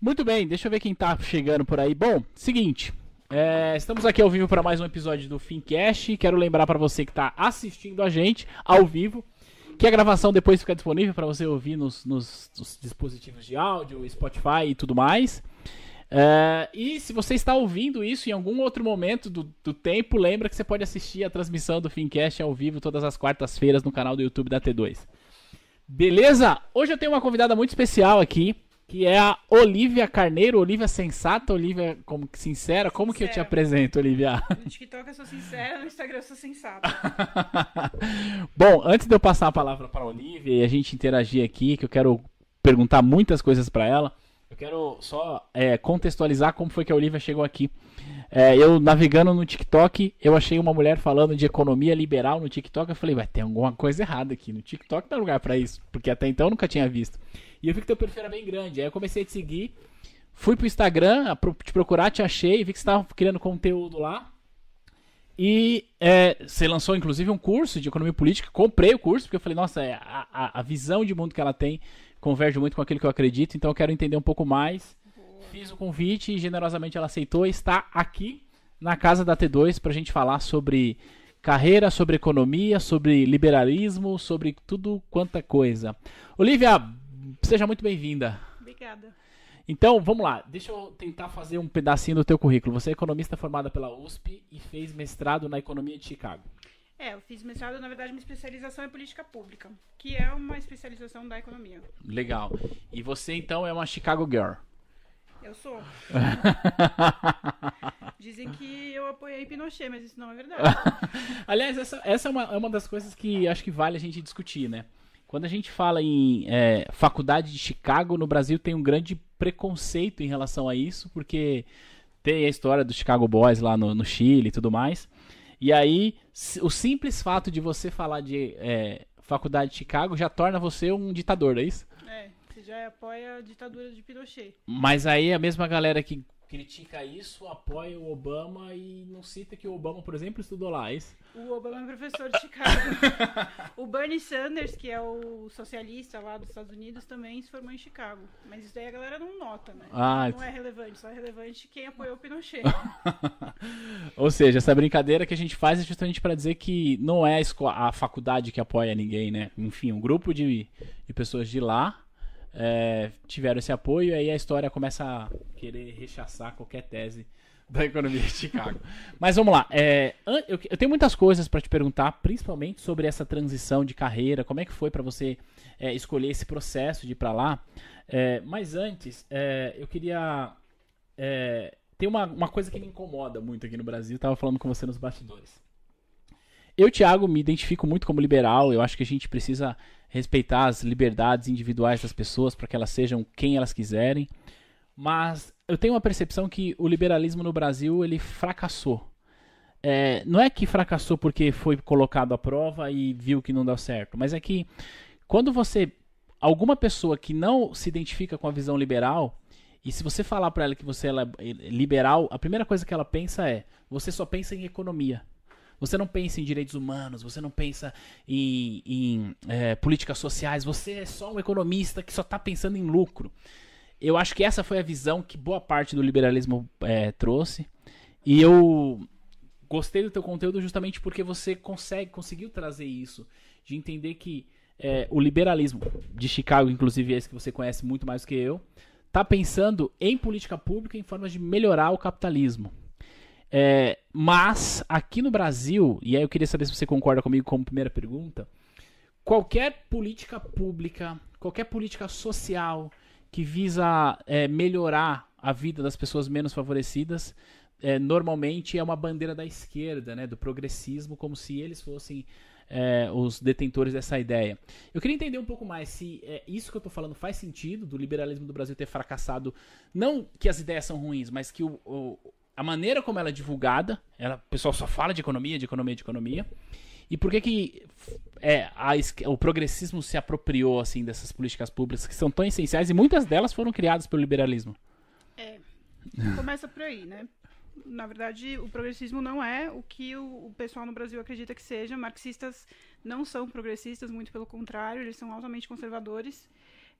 Muito bem, deixa eu ver quem tá chegando por aí. Bom, seguinte. é, estamos aqui ao vivo para mais um episódio do Fincast. Quero lembrar para você que está assistindo a gente ao vivo que a gravação depois fica disponível para você ouvir nos, nos- nos dispositivos de áudio, Spotify e tudo mais. É, e se você está ouvindo isso em algum outro momento do, do tempo, lembra que você pode assistir a transmissão do Fincast ao vivo todas as quartas-feiras no canal do YouTube da T2. Beleza? Hoje eu tenho uma convidada muito especial aqui, que é a Olivia Carneiro, Olivia Sensata, Olivia como que sincera. Como que eu te Sincera. apresento, Olivia? No TikTok eu sou sincera, no Instagram eu sou sensata. Bom, antes de eu passar a palavra para Olivia e a gente interagir aqui, que eu quero perguntar muitas coisas para ela, eu quero só é, contextualizar como foi que a Olivia chegou aqui. É, eu navegando no TikTok, eu achei uma mulher falando de economia liberal no TikTok. Eu falei, vai ter alguma coisa errada aqui. No TikTok não é lugar para isso, porque até então eu nunca tinha visto. E eu vi que teu perfil era bem grande. Aí eu comecei a te seguir, fui pro Instagram, te procurar, te achei, vi que você estava criando conteúdo lá. E é, você lançou, inclusive, um curso de economia política. Comprei o curso, porque eu falei, nossa, é, a, a- a visão de mundo que ela tem converge muito com aquilo que eu acredito, então eu quero entender um pouco mais. Fiz o convite e generosamente ela aceitou e está aqui na casa da T2 para a gente falar sobre carreira, sobre economia, sobre liberalismo, sobre tudo quanta coisa. Olivia, seja muito bem-vinda. Obrigada. Então, vamos lá. Deixa eu tentar fazer um pedacinho do teu currículo. Você é economista formada pela USP e fez mestrado na economia de Chicago. É, eu fiz mestrado, na verdade, uma especialização em política pública, que é uma especialização da economia. Legal. E você então é uma Chicago Girl. Eu sou. Dizem que eu apoiei Pinochet, mas isso não é verdade. Aliás, essa, essa é, uma, é uma das coisas que acho que vale a gente discutir, né? Quando a gente fala em é, faculdade de Chicago, no Brasil tem um grande preconceito em relação a isso, porque tem a história do Chicago Boys lá no, no Chile e tudo mais. E aí, o simples fato de você falar de é, faculdade de Chicago já torna você um ditador, é isso? É, você já apoia a ditadura de Pinochet. Mas aí a mesma galera que critica isso apoia o Obama e não cita que o Obama, por exemplo, estudou lá, é isso? O Obama é professor de Chicago. o Bernie Sanders, que é o socialista lá dos Estados Unidos, também se formou em Chicago. Mas isso daí a galera não nota, né? Ah, Não é relevante, só é relevante quem apoiou o Pinochet. Ou seja, essa brincadeira que a gente faz é justamente para dizer que não é a, a faculdade que apoia ninguém, né? Enfim, um grupo de, de pessoas de lá é, tiveram esse apoio e aí a história começa a querer rechaçar qualquer tese da economia de Chicago. Mas vamos lá. é, eu, eu tenho muitas coisas para te perguntar, principalmente sobre essa transição de carreira. Como é que foi para você é, escolher esse processo de ir para lá? É, mas antes, é, eu queria é, tem uma, uma coisa que me incomoda muito aqui no Brasil, eu tava falando com você nos bastidores. Eu, Thiago, me identifico muito como liberal, eu acho que a gente precisa respeitar as liberdades individuais das pessoas para que elas sejam quem elas quiserem, mas eu tenho uma percepção que o liberalismo no Brasil, ele fracassou. É, não é que fracassou porque foi colocado à prova e viu que não deu certo, mas é que quando você alguma pessoa que não se identifica com a visão liberal e se você falar pra ela que você é liberal, a primeira coisa que ela pensa é: você só pensa em economia. Você não pensa em direitos humanos, você não pensa em, em, é, políticas sociais, você é só um economista que só está pensando em lucro. Eu acho que essa foi a visão que boa parte do liberalismo é, trouxe. E eu gostei do teu conteúdo justamente porque você consegue, conseguiu trazer isso, de entender que é, o liberalismo de Chicago, inclusive esse que você conhece muito mais que eu, está pensando em política pública em formas de melhorar o capitalismo. É, mas aqui no Brasil, e aí eu queria saber se você concorda comigo como primeira pergunta, qualquer política pública, qualquer política social que visa é, melhorar a vida das pessoas menos favorecidas, é, normalmente é uma bandeira da esquerda, né, do progressismo, como se eles fossem é, os detentores dessa ideia. Eu queria entender um pouco mais se é, isso que eu estou falando faz sentido, do liberalismo do Brasil ter fracassado, não que as ideias são ruins, mas que o, o, a maneira como ela é divulgada, ela, o pessoal só fala de economia, de economia, de economia, e por que que é, a, o progressismo se apropriou assim dessas políticas públicas que são tão essenciais e muitas delas foram criadas pelo liberalismo? É. Começa por aí, né? Na verdade, o progressismo não é o que o, o pessoal no Brasil acredita que seja. Marxistas não são progressistas, muito pelo contrário, eles são altamente conservadores.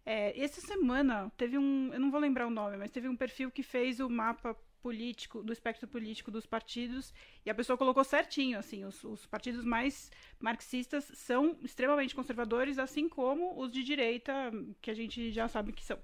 É, essa semana teve um, eu não vou lembrar o nome, mas teve um perfil que fez o mapa político, do espectro político dos partidos, e a pessoa colocou certinho, assim, os, os, partidos mais marxistas são extremamente conservadores, assim como os de direita, que a gente já sabe que são.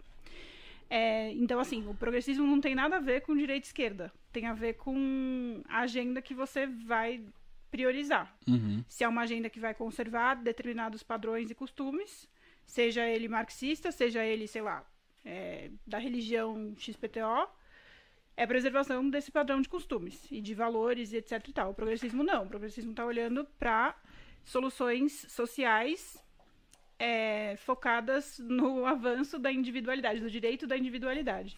É, então, assim, o progressismo não tem nada a ver com direita e esquerda, tem a ver com a agenda que você vai priorizar. Uhum. Se é uma agenda que vai conservar determinados padrões e costumes, seja ele marxista, seja ele, sei lá, é, da religião XPTO, é preservação desse padrão de costumes e de valores e etc e tal. O progressismo não. O progressismo está olhando para soluções sociais é, focadas no avanço da individualidade, do direito da individualidade.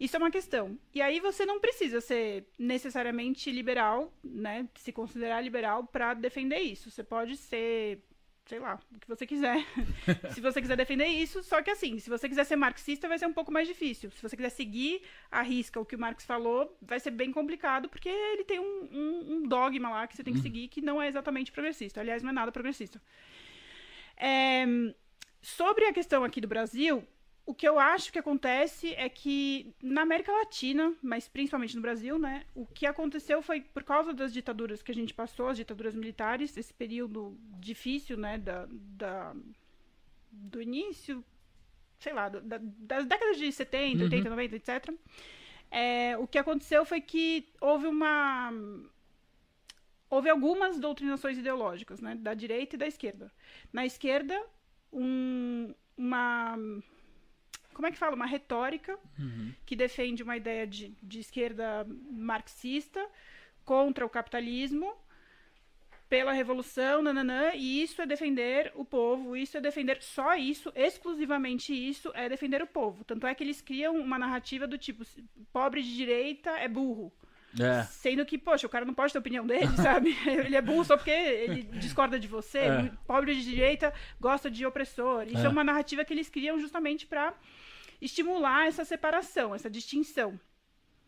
Isso é uma questão. E aí você não precisa ser necessariamente liberal, né? Se considerar liberal para defender isso. Você pode ser sei lá, o que você quiser. se você quiser defender isso, só que assim, se você quiser ser marxista, vai ser um pouco mais difícil. Se você quiser seguir a risca o que o Marx falou, vai ser bem complicado, porque ele tem um, um, um dogma lá que você tem que uhum. seguir que não é exatamente progressista. Aliás, não é nada progressista. É, sobre a questão aqui do Brasil, o que eu acho que acontece é que na América Latina, mas principalmente no Brasil, né, o que aconteceu foi por causa das ditaduras que a gente passou, as ditaduras militares, esse período difícil, né, da, da do início, sei lá, da, das décadas de 70, uhum. 80, 90, etc. É, o que aconteceu foi que houve uma houve algumas doutrinações ideológicas, né, da direita e da esquerda. Na esquerda, um, uma como é que fala? Uma retórica uhum. que defende uma ideia de, de esquerda marxista contra o capitalismo pela revolução, nananã, e isso é defender o povo, isso é defender só isso, exclusivamente isso é defender o povo. Tanto é que eles criam uma narrativa do tipo, pobre de direita é burro. É. Sendo que, poxa, o cara não pode ter a opinião dele, sabe? ele é burro só porque ele discorda de você. É. Pobre de direita gosta de opressor. Isso é, é uma narrativa que eles criam justamente para estimular essa separação, essa distinção.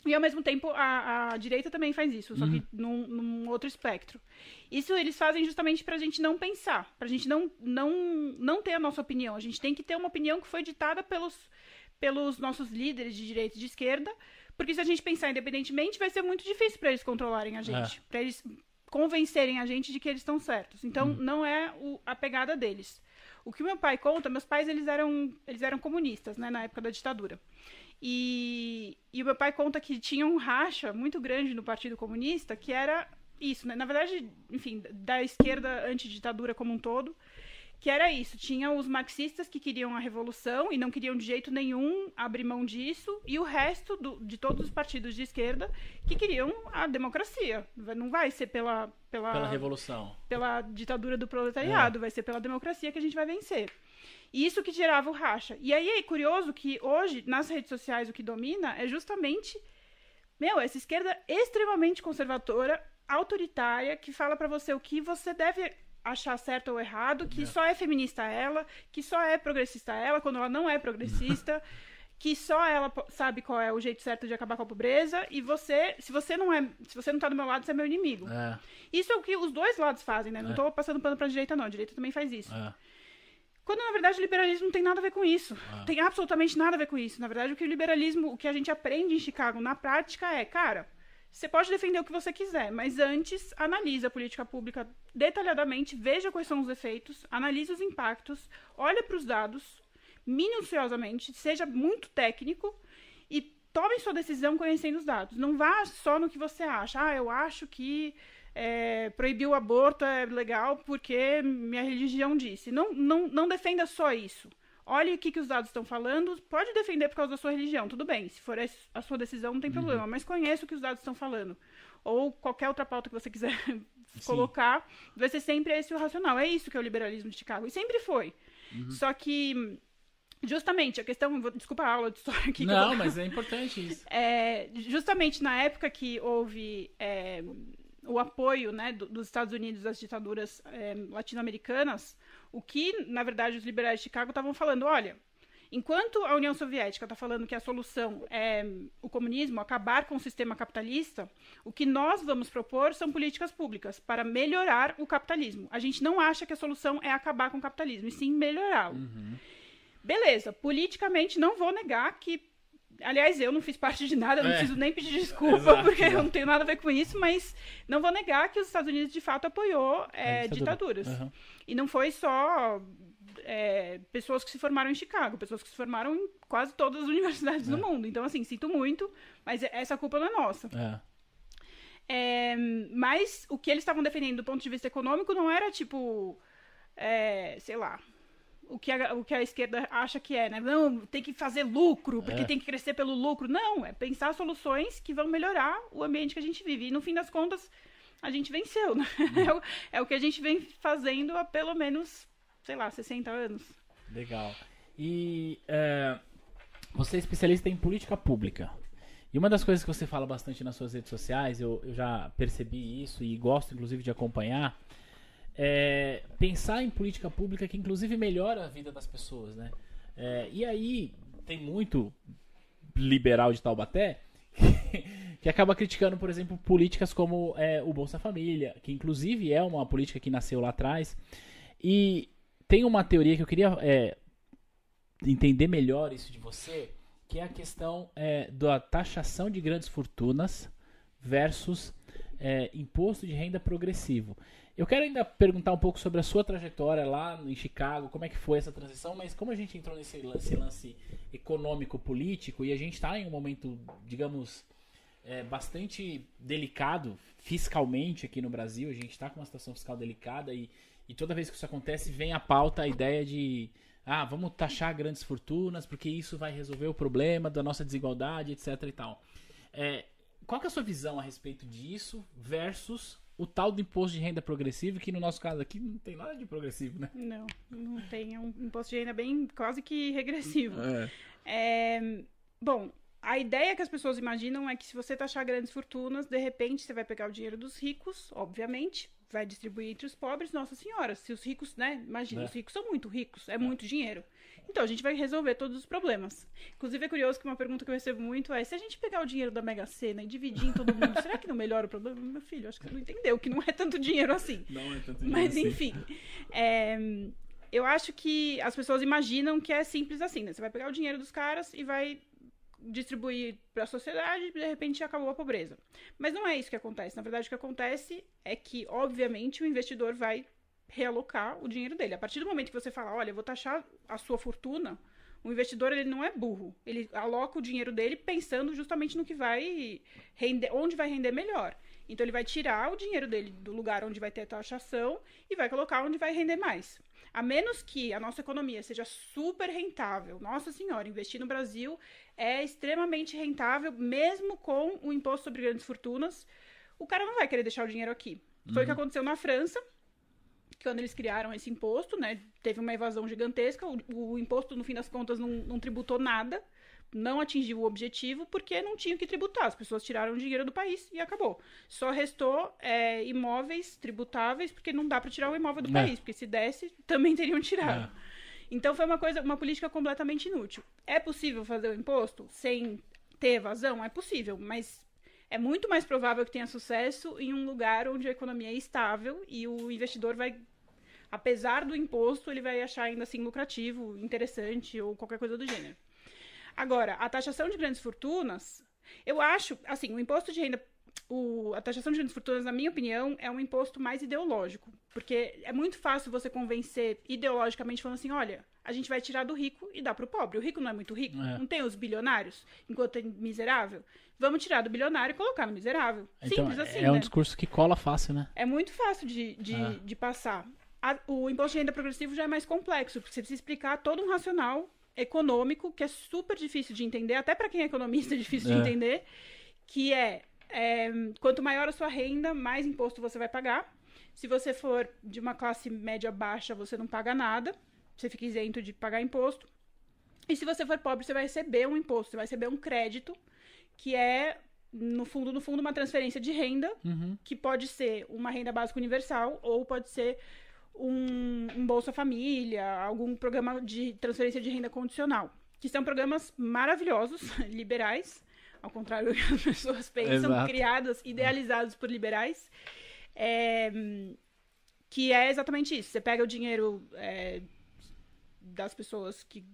E ao mesmo tempo a, a direita também faz isso, só que uhum. num, num, outro espectro. Isso eles fazem justamente para a gente não pensar, para a gente não, não, não ter a nossa opinião. A gente tem que ter uma opinião que foi ditada pelos, pelos nossos líderes de direita e de esquerda, porque se a gente pensar independentemente, vai ser muito difícil para eles controlarem a gente, é. para eles convencerem a gente de que eles estão certos. Então uhum. não é o, a pegada deles. O que meu pai conta, meus pais eles eram, eles eram comunistas, né, na época da ditadura. E, e o meu pai conta que tinha um racha muito grande no Partido Comunista, que era isso, né? Na verdade, enfim, da esquerda anti-ditadura como um todo, que era isso. Tinha os marxistas que queriam a revolução e não queriam de jeito nenhum abrir mão disso, e o resto do, de todos os partidos de esquerda que queriam a democracia. Não vai ser pela. Pela, pela revolução. Pela ditadura do proletariado, é. vai ser pela democracia que a gente vai vencer. E isso que gerava o racha. E aí é curioso que hoje, nas redes sociais, o que domina é justamente. Meu, essa esquerda extremamente conservadora, autoritária, que fala para você o que você deve achar certo ou errado, que só é feminista ela, que só é progressista ela, quando ela não é progressista, que só ela sabe qual é o jeito certo de acabar com a pobreza, e você, se você não é, se você não tá do meu lado, você é meu inimigo. É. Isso é o que os dois lados fazem, né? Não é. tô passando pano pra direita, não. A direita também faz isso. É. Quando, na verdade, o liberalismo não tem nada a ver com isso. É. Tem absolutamente nada a ver com isso. Na verdade, o que o liberalismo, o que a gente aprende em Chicago na prática é, cara, você pode defender o que você quiser, mas antes analise a política pública detalhadamente, veja quais são os efeitos, analise os impactos, olhe para os dados minuciosamente, seja muito técnico e tome sua decisão conhecendo os dados. Não vá só no que você acha. Ah, eu acho que é, proibir o aborto é legal porque minha religião disse. Não, não, não defenda só isso olhe o que, que os dados estão falando, pode defender por causa da sua religião, tudo bem, se for a sua decisão não tem uhum. problema, mas conheça o que os dados estão falando. Ou qualquer outra pauta que você quiser colocar, vai ser sempre esse o racional. É isso que é o liberalismo de Chicago, e sempre foi. Uhum. Só que Justamente, a questão. Vou, desculpa a aula de história aqui. Não, mas é importante isso. É, justamente na época que houve é, o apoio né, do, dos Estados Unidos às ditaduras é, latino-americanas, o que, na verdade, os liberais de Chicago estavam falando, olha, enquanto a União Soviética está falando que a solução é o comunismo, acabar com o sistema capitalista, o que nós vamos propor são políticas públicas para melhorar o capitalismo. A gente não acha que a solução é acabar com o capitalismo, e sim melhorá-lo. Uhum. Beleza, politicamente não vou negar que. Aliás, eu não fiz parte de nada, não É. preciso nem pedir desculpa, Exato, porque eu não tenho nada a ver com isso, mas não vou negar que os Estados Unidos de fato apoiou é, ditadura. ditaduras. Aham. E não foi só é, pessoas que se formaram em Chicago, pessoas que se formaram em quase todas as universidades É. do mundo. Então, assim, sinto muito, mas essa culpa não é nossa. É. É, mas o que eles estavam defendendo do ponto de vista econômico não era tipo, é, sei lá, o que, a, o que a esquerda acha que é, né? Não, tem que fazer lucro, porque É. tem que crescer pelo lucro. Não, é pensar soluções que vão melhorar o ambiente que a gente vive. E no fim das contas, a gente venceu, né? É, o, é o que a gente vem fazendo há pelo menos, sei lá, 60 anos. Legal. E é, você é especialista em política pública. E uma das coisas que você fala bastante nas suas redes sociais, eu, eu já percebi isso e gosto inclusive de acompanhar, é pensar em política pública que inclusive melhora a vida das pessoas, né? É, e aí tem muito liberal de Taubaté que acaba criticando, por exemplo, políticas como é, o Bolsa Família, que inclusive é uma política que nasceu lá atrás. E tem uma teoria que eu queria é, entender melhor isso de você, que é a questão é, da taxação de grandes fortunas versus é, imposto de renda progressivo. Eu quero ainda perguntar um pouco sobre a sua trajetória lá em Chicago, como é que foi essa transição, mas como a gente entrou nesse lance, lance econômico-político e a gente está em um momento, digamos, é, bastante delicado fiscalmente aqui no Brasil, a gente está com uma situação fiscal delicada e, e toda vez que isso acontece vem à pauta a ideia de ah, vamos taxar grandes fortunas porque isso vai resolver o problema da nossa desigualdade, etc e tal. É, qual que é a sua visão a respeito disso versus o tal do imposto de renda progressivo, que no nosso caso aqui não tem nada de progressivo, né? Não, não tem. É um imposto de renda bem quase que regressivo. É. É, bom, a ideia que as pessoas imaginam é que se você taxar grandes fortunas, de repente você vai pegar o dinheiro dos ricos, obviamente, vai distribuir entre os pobres. Nossa senhora, se os ricos, né? Imagina, É. os ricos são muito ricos, é muito dinheiro. Então a gente vai resolver todos os problemas. Inclusive é curioso que uma pergunta que eu recebo muito é: se a gente pegar o dinheiro da Mega Sena e dividir em todo mundo, será que não melhora o problema? Meu filho, acho que você não entendeu que não é tanto dinheiro assim. Não é tanto Mas dinheiro assim. enfim, é, eu acho que as pessoas imaginam que é simples assim, né? Você vai pegar o dinheiro dos caras e vai distribuir para a sociedade e de repente acabou a pobreza. Mas não é isso que acontece. Na verdade, o que acontece é que, obviamente, o investidor vai realocar o dinheiro dele. A partir do momento que você fala, olha, eu vou taxar a sua fortuna, o investidor ele não é burro. Ele aloca o dinheiro dele pensando justamente no que vai render, onde vai render melhor. Então ele vai tirar o dinheiro dele do lugar onde vai ter taxação e vai colocar onde vai render mais. A menos que a nossa economia seja super rentável. Nossa senhora, investir no Brasil é extremamente rentável, mesmo com o imposto sobre grandes fortunas. O cara não vai querer deixar o dinheiro aqui. Foi o que aconteceu na França, quando eles criaram esse imposto, né? Teve uma evasão gigantesca. O, o imposto, no fim das contas, não, não tributou nada, não atingiu o objetivo, porque não tinha que tributar. As pessoas tiraram o dinheiro do país e acabou. Só restou é, imóveis tributáveis, porque não dá para tirar o imóvel do É. país, porque se desse, também teriam tirado. É. Então foi uma coisa, uma política completamente inútil. É possível fazer o imposto sem ter evasão? É possível, mas é muito mais provável que tenha sucesso em um lugar onde a economia é estável e o investidor vai, apesar do imposto, ele vai achar ainda assim lucrativo, interessante ou qualquer coisa do gênero. Agora, a taxação de grandes fortunas, eu acho, assim, o imposto de renda, o- a taxação de grandes fortunas, na minha opinião, é um imposto mais ideológico, porque é muito fácil você convencer ideologicamente falando assim, olha, a gente vai tirar do rico e dar pro pobre. O rico não é muito rico, É. não tem os bilionários, enquanto tem miserável. Vamos tirar do bilionário e colocar no miserável. Então, Simples assim, é um né? discurso que cola fácil, né? É muito fácil de, de, É. de passar. A- o imposto de renda progressivo já é mais complexo, porque você precisa explicar todo um racional econômico que é super difícil de entender, até para quem é economista é difícil É. de entender, que é, é, quanto maior a sua renda, mais imposto você vai pagar. Se você for de uma classe média baixa, você não paga nada, você fica isento de pagar imposto. E se você for pobre, você vai receber um imposto, você vai receber um crédito, que é, no fundo, no fundo, uma transferência de renda Uhum. que pode ser uma renda básica universal ou pode ser um, um Bolsa Família, algum programa de transferência de renda condicional, que são programas maravilhosos, liberais, ao contrário do que as pessoas pensam, Exato. criados, idealizados por liberais, é, que é exatamente isso. Você pega o dinheiro é, das pessoas que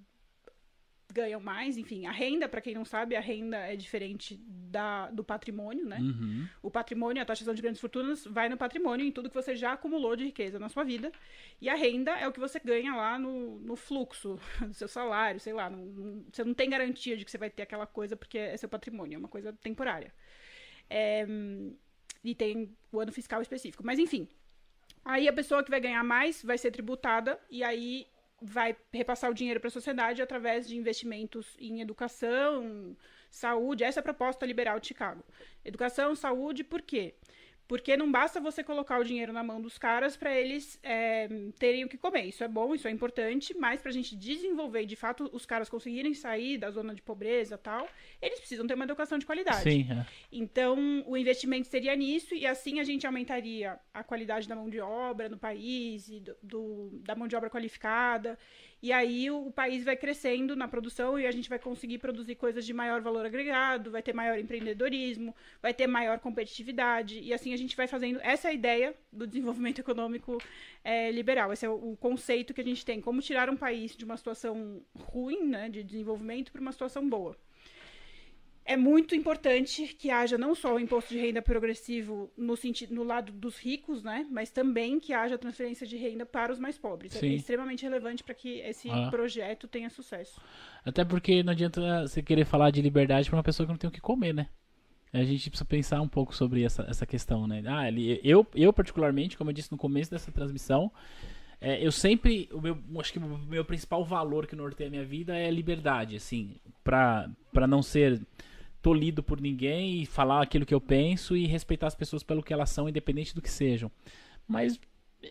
ganham mais, enfim, a renda, para quem não sabe, a renda é diferente da, do patrimônio, né? Uhum. O patrimônio, a taxação de grandes fortunas, vai no patrimônio, em tudo que você já acumulou de riqueza na sua vida. E a renda é o que você ganha lá no, no fluxo do seu salário, sei lá. Não, não, você não tem garantia de que você vai ter aquela coisa porque é seu patrimônio, é uma coisa temporária. É, e tem o ano fiscal específico. Mas, enfim. Aí a pessoa que vai ganhar mais vai ser tributada, e aí vai repassar o dinheiro para a sociedade através de investimentos em educação, saúde. Essa é a proposta liberal de Chicago. Educação, saúde, por quê? Porque não basta você colocar o dinheiro na mão dos caras para eles é, terem o que comer. Isso é bom, isso é importante, mas para a gente desenvolver e de fato os caras conseguirem sair da zona de pobreza tal, eles precisam ter uma educação de qualidade. Sim, é. Então, o investimento seria nisso, e assim a gente aumentaria a qualidade da mão de obra no país, e do, do da mão de obra qualificada. E aí o, país vai crescendo na produção e a gente vai conseguir produzir coisas de maior valor agregado, vai ter maior empreendedorismo, vai ter maior competitividade. E assim a gente vai fazendo. Essa é a ideia do desenvolvimento econômico é, liberal. Esse é o, o, conceito que a gente tem. Como tirar um país de uma situação ruim, né, de desenvolvimento, para uma situação boa é muito importante que haja não só o imposto de renda progressivo no sentido no lado dos ricos, né, mas também que haja transferência de renda para os mais pobres. É Sim. É extremamente relevante para que esse Ah. projeto tenha sucesso. Até porque não adianta você querer falar de liberdade pra uma pessoa que não tem o que comer, né? A gente precisa pensar um pouco sobre essa, essa questão, né? Ah, ele- eu, eu, particularmente, como eu disse no começo dessa transmissão, é, eu sempre. O meu, acho que o meu principal valor que norteia a minha vida é a liberdade, assim. Pra não ser tolhido por ninguém e falar aquilo que eu penso e respeitar as pessoas pelo que elas são, independente do que sejam. Mas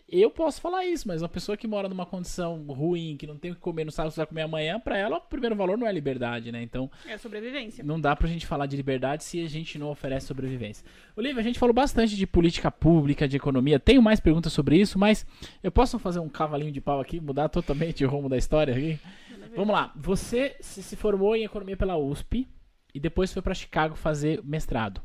eu posso falar isso, mas uma pessoa que mora numa condição ruim, que não tem o que comer, não sabe o que vai comer amanhã, pra ela o primeiro valor não é liberdade, né? Então É sobrevivência. não dá pra gente falar de liberdade se a gente não oferece sobrevivência. Olivia, a gente falou bastante de política pública, de economia. Tenho mais perguntas sobre isso, mas eu posso fazer um cavalinho de pau aqui, mudar totalmente o rumo da história aqui? Vamos lá. Você se formou em economia pela USP e depois foi pra Chicago fazer mestrado.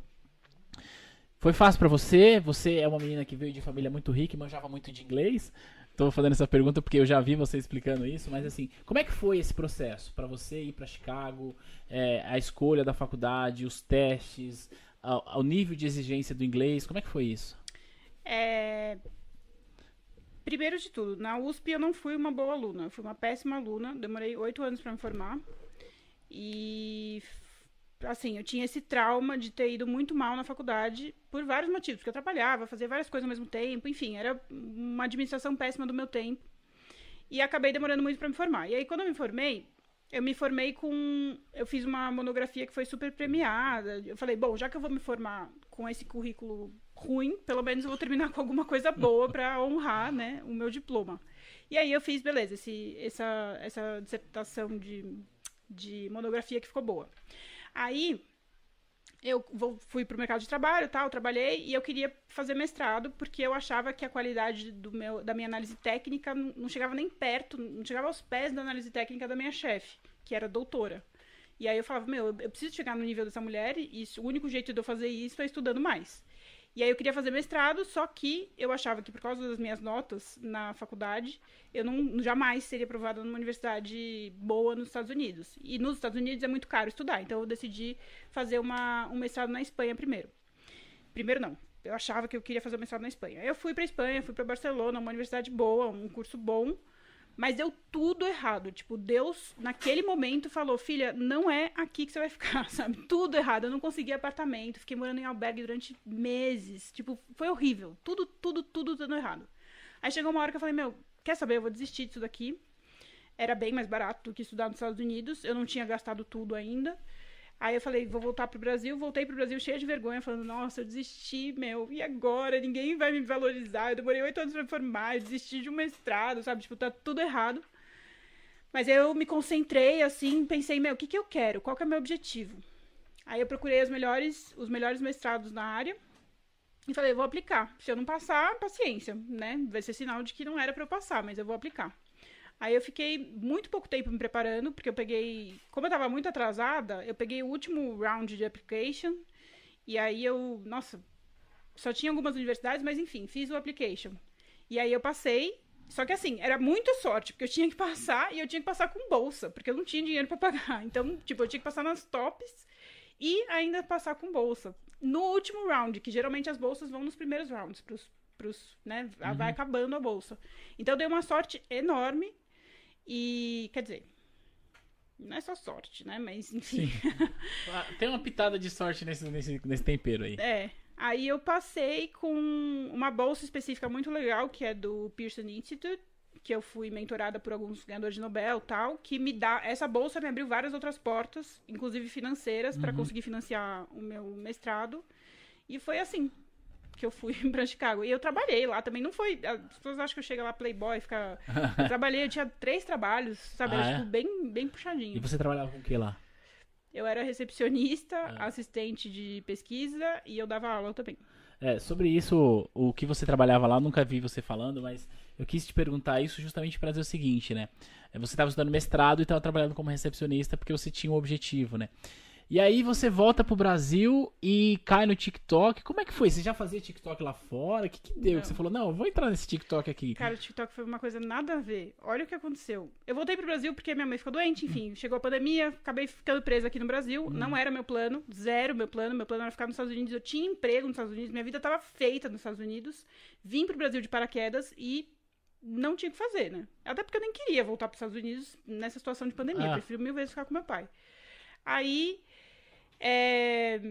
Foi fácil pra você? Você é uma menina que veio de família muito rica e manjava muito de inglês? Tô fazendo essa pergunta porque eu já vi você explicando isso, mas assim, como é que foi esse processo pra você ir pra Chicago, é, a escolha da faculdade, os testes, ao nível de exigência do inglês, como é que foi isso? É, Primeiro de tudo, na USP eu não fui uma boa aluna, eu fui uma péssima aluna, demorei oito anos para me formar. E assim, eu tinha esse trauma de ter ido muito mal na faculdade por vários motivos, porque eu trabalhava, fazia várias coisas ao mesmo tempo, enfim, era uma administração péssima do meu tempo. E acabei demorando muito para me formar. E aí quando eu me formei, eu me formei com. Eu fiz uma monografia que foi super premiada. Eu falei, bom, já que eu vou me formar com esse currículo ruim, pelo menos eu vou terminar com alguma coisa boa para honrar, né, o meu diploma. E aí eu fiz, beleza, esse, essa, essa dissertação de, de monografia que ficou boa. Aí eu vou, fui pro mercado de trabalho, tal, trabalhei e eu queria fazer mestrado porque eu achava que a qualidade do meu, da minha análise técnica não, não chegava nem perto, não chegava aos pés da análise técnica da minha chefe, que era doutora. E aí eu falava, meu, eu preciso chegar no nível dessa mulher e isso, o único jeito de eu fazer isso é estudando mais. E aí eu queria fazer mestrado, só que eu achava que por causa das minhas notas na faculdade, eu não jamais seria aprovada numa universidade boa nos Estados Unidos. E nos Estados Unidos é muito caro estudar, então eu decidi fazer uma, um mestrado na Espanha primeiro. Primeiro não, eu achava que eu queria fazer um mestrado na Espanha. Eu fui para Espanha, fui para Barcelona, uma universidade boa, um curso bom, mas deu tudo errado. Tipo, Deus, naquele momento, falou: Filha, não é aqui que você vai ficar, sabe? Tudo errado. Eu não consegui apartamento, fiquei morando em albergue durante meses. Tipo, foi horrível. Tudo, tudo, tudo dando errado. Aí chegou uma hora que eu falei: Meu, quer saber? Eu vou desistir disso daqui. Era bem mais barato do que estudar nos Estados Unidos. Eu não tinha gastado tudo ainda. Aí eu falei, vou voltar pro Brasil. Voltei pro Brasil cheia de vergonha, falando, nossa, eu desisti, meu. E agora? Ninguém vai me valorizar. Eu demorei oito anos pra me formar, eu desisti de um mestrado, sabe? Tipo, tá tudo errado. Mas eu me concentrei, assim, pensei, meu, o que que eu quero? Qual que é o meu objetivo? Aí eu procurei os melhores, os melhores mestrados na área. E falei, vou aplicar. Se eu não passar, paciência, né? Vai ser sinal de que não era pra eu passar, mas eu vou aplicar. Aí eu fiquei muito pouco tempo me preparando, porque eu peguei. Como eu tava muito atrasada, eu peguei o último round de application. E aí eu. Nossa, só tinha algumas universidades, mas enfim, fiz o application. E aí eu passei. Só que assim, era muita sorte, porque eu tinha que passar e eu tinha que passar com bolsa, porque eu não tinha dinheiro para pagar. Então, tipo, eu tinha que passar nas tops e ainda passar com bolsa. No último round, que geralmente as bolsas vão nos primeiros rounds, pros, pros, né, Uhum. vai acabando a bolsa. Então, eu dei uma sorte enorme e, quer dizer, não é só sorte, né, mas enfim. Ah, Tem uma pitada de sorte nesse, nesse, nesse tempero aí. É. Aí eu passei com uma bolsa específica muito legal, que é do Pearson Institute, que eu fui mentorada por alguns ganhadores de Nobel tal, que me dá. Essa bolsa me abriu várias outras portas, inclusive financeiras, para conseguir financiar o meu mestrado. E foi assim que eu fui para Chicago. E eu trabalhei lá também. Não foi. As pessoas acham que eu chego lá playboy, fica. Eu trabalhei, eu tinha três trabalhos, sabe? Era Ah, é? tipo, bem, bem puxadinho. E você trabalhava com o que lá? Eu era recepcionista, Ah. assistente de pesquisa e eu dava aula também. É, sobre isso, o que você trabalhava lá, eu nunca vi você falando, mas eu quis te perguntar isso justamente para dizer o seguinte, né? É, Você estava estudando mestrado e estava trabalhando como recepcionista porque você tinha um objetivo, né? E aí você volta pro Brasil e cai no TikTok. Como é que foi? Você já fazia TikTok lá fora? O que, que deu? Não. Que você falou, não, eu vou entrar nesse TikTok aqui. Cara, o TikTok foi uma coisa nada a ver. Olha o que aconteceu. Eu voltei pro Brasil porque minha mãe ficou doente, enfim, chegou a pandemia, acabei ficando presa aqui no Brasil. Não era meu plano, zero meu plano. Meu plano era ficar nos Estados Unidos. Eu tinha emprego nos Estados Unidos, minha vida tava feita nos Estados Unidos. Vim pro Brasil de paraquedas e não tinha o que fazer, né? Até porque eu nem queria voltar pros Estados Unidos nessa situação de pandemia. Ah. Prefiro mil vezes ficar com meu pai. Aí, é,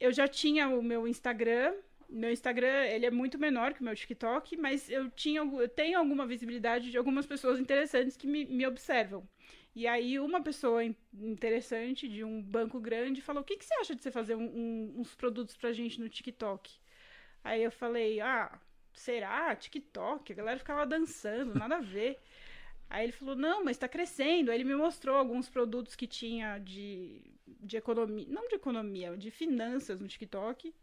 eu já tinha o meu Instagram. Meu Instagram, ele é muito menor que o meu TikTok, mas eu, tinha, eu tenho alguma visibilidade de algumas pessoas interessantes que me, me observam. E aí, uma pessoa in- interessante de um banco grande falou: O que, que você acha de você fazer um- um- uns produtos pra gente no TikTok? Aí eu falei: Ah, será? TikTok? A galera ficava dançando, nada a ver. Aí ele falou: Não, mas tá crescendo. Aí ele me mostrou alguns produtos que tinha de, de economia, não de economia, de finanças no TikTok.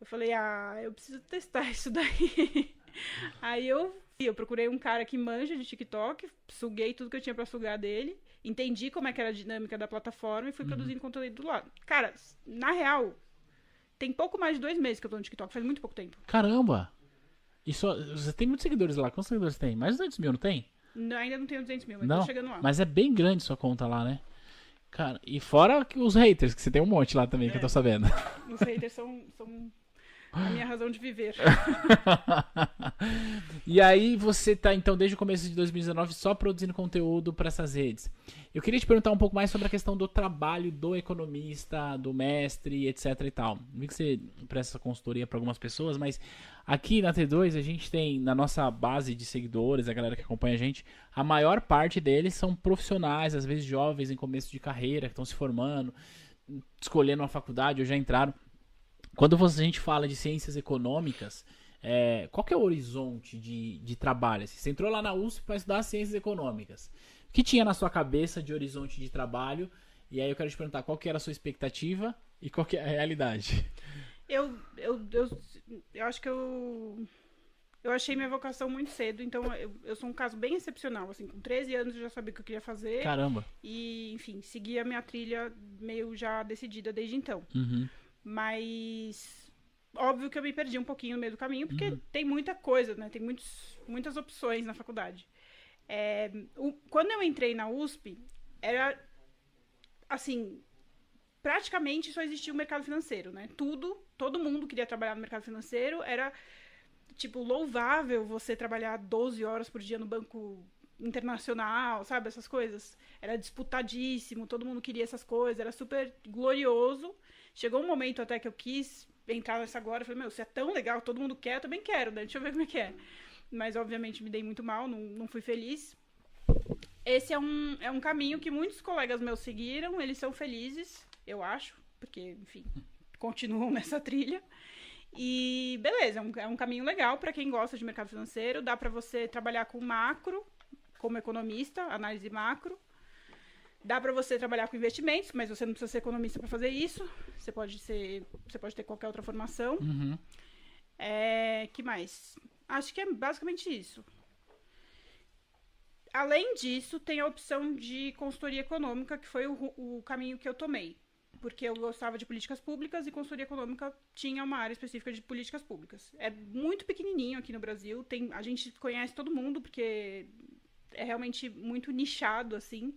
Eu falei: Ah, eu preciso testar isso daí. Aí eu, eu procurei um cara que manja de TikTok, suguei tudo que eu tinha pra sugar dele, entendi como é que era a dinâmica da plataforma e fui produzindo conteúdo do lado. Cara, na real, tem pouco mais de dois meses que eu tô no TikTok, faz muito pouco tempo. Caramba! E só, você tem muitos seguidores lá. Quantos seguidores tem? Mais de 200 mil, não tem? Não, ainda não tenho 200 mil, mas Não, tô chegando lá. Mas é bem grande sua conta lá, né? Cara, e fora os haters, que você tem um monte lá também, que eu tô É. sabendo. Os haters são, são a minha razão de viver. e aí você tá, então, desde o começo de 2019 só produzindo conteúdo para essas redes. Eu queria te perguntar um pouco mais sobre a questão do trabalho do economista, do mestre, etc e tal. Vi que você presta consultoria para algumas pessoas, mas aqui na T2 a gente tem, na nossa base de seguidores, a galera que acompanha a gente, a maior parte deles são profissionais, às vezes jovens em começo de carreira, que estão se formando, escolhendo uma faculdade ou já entraram. Quando você- a gente fala de ciências econômicas, é, qual que é o horizonte de, de trabalho? Assim, você entrou lá na USP para estudar ciências econômicas. O que tinha na sua cabeça de horizonte de trabalho? E aí eu quero te perguntar qual que era a sua expectativa e qual que é a realidade. Eu, eu, eu, eu acho que eu. Eu achei minha vocação muito cedo, então eu, eu sou um caso bem excepcional. Assim, com 13 anos eu já sabia o que eu queria fazer. Caramba. E, enfim, segui a minha trilha meio já decidida desde então. Uhum. Mas. Óbvio que eu me perdi um pouquinho no meio do caminho, porque Uhum. tem muita coisa, né? Tem muitos, muitas opções na faculdade. É, o- quando eu entrei na USP, era. Assim. Praticamente só existia o mercado financeiro, né? Tudo, todo mundo queria trabalhar no mercado financeiro. Era, tipo, louvável você trabalhar 12 horas por dia no banco internacional, sabe? Essas coisas. Era disputadíssimo, todo mundo queria essas coisas, era super glorioso. Chegou um momento até que eu quis entrar nessa agora, falei, meu, se é tão legal, todo mundo quer, eu também quero, né? Deixa eu ver como é que é. Mas, obviamente, me dei muito mal, não, não fui feliz. Esse é um, é um caminho que muitos colegas meus seguiram, eles são felizes, eu acho, porque, enfim, continuam nessa trilha. E beleza, é um, é um caminho legal para quem gosta de mercado financeiro, dá para você trabalhar com macro, como economista, análise macro. Dá para você trabalhar com investimentos, mas você não precisa ser economista para fazer isso. Você pode ser, você pode ter qualquer outra formação. Uhum. É, que mais? Acho que é basicamente isso. Além disso, tem a opção de consultoria econômica, que foi o, o caminho que eu tomei. porque eu gostava de políticas públicas e consultoria econômica tinha uma área específica de políticas públicas. É muito pequenininho aqui no Brasil, tem, a gente conhece todo mundo porque é realmente muito nichado assim.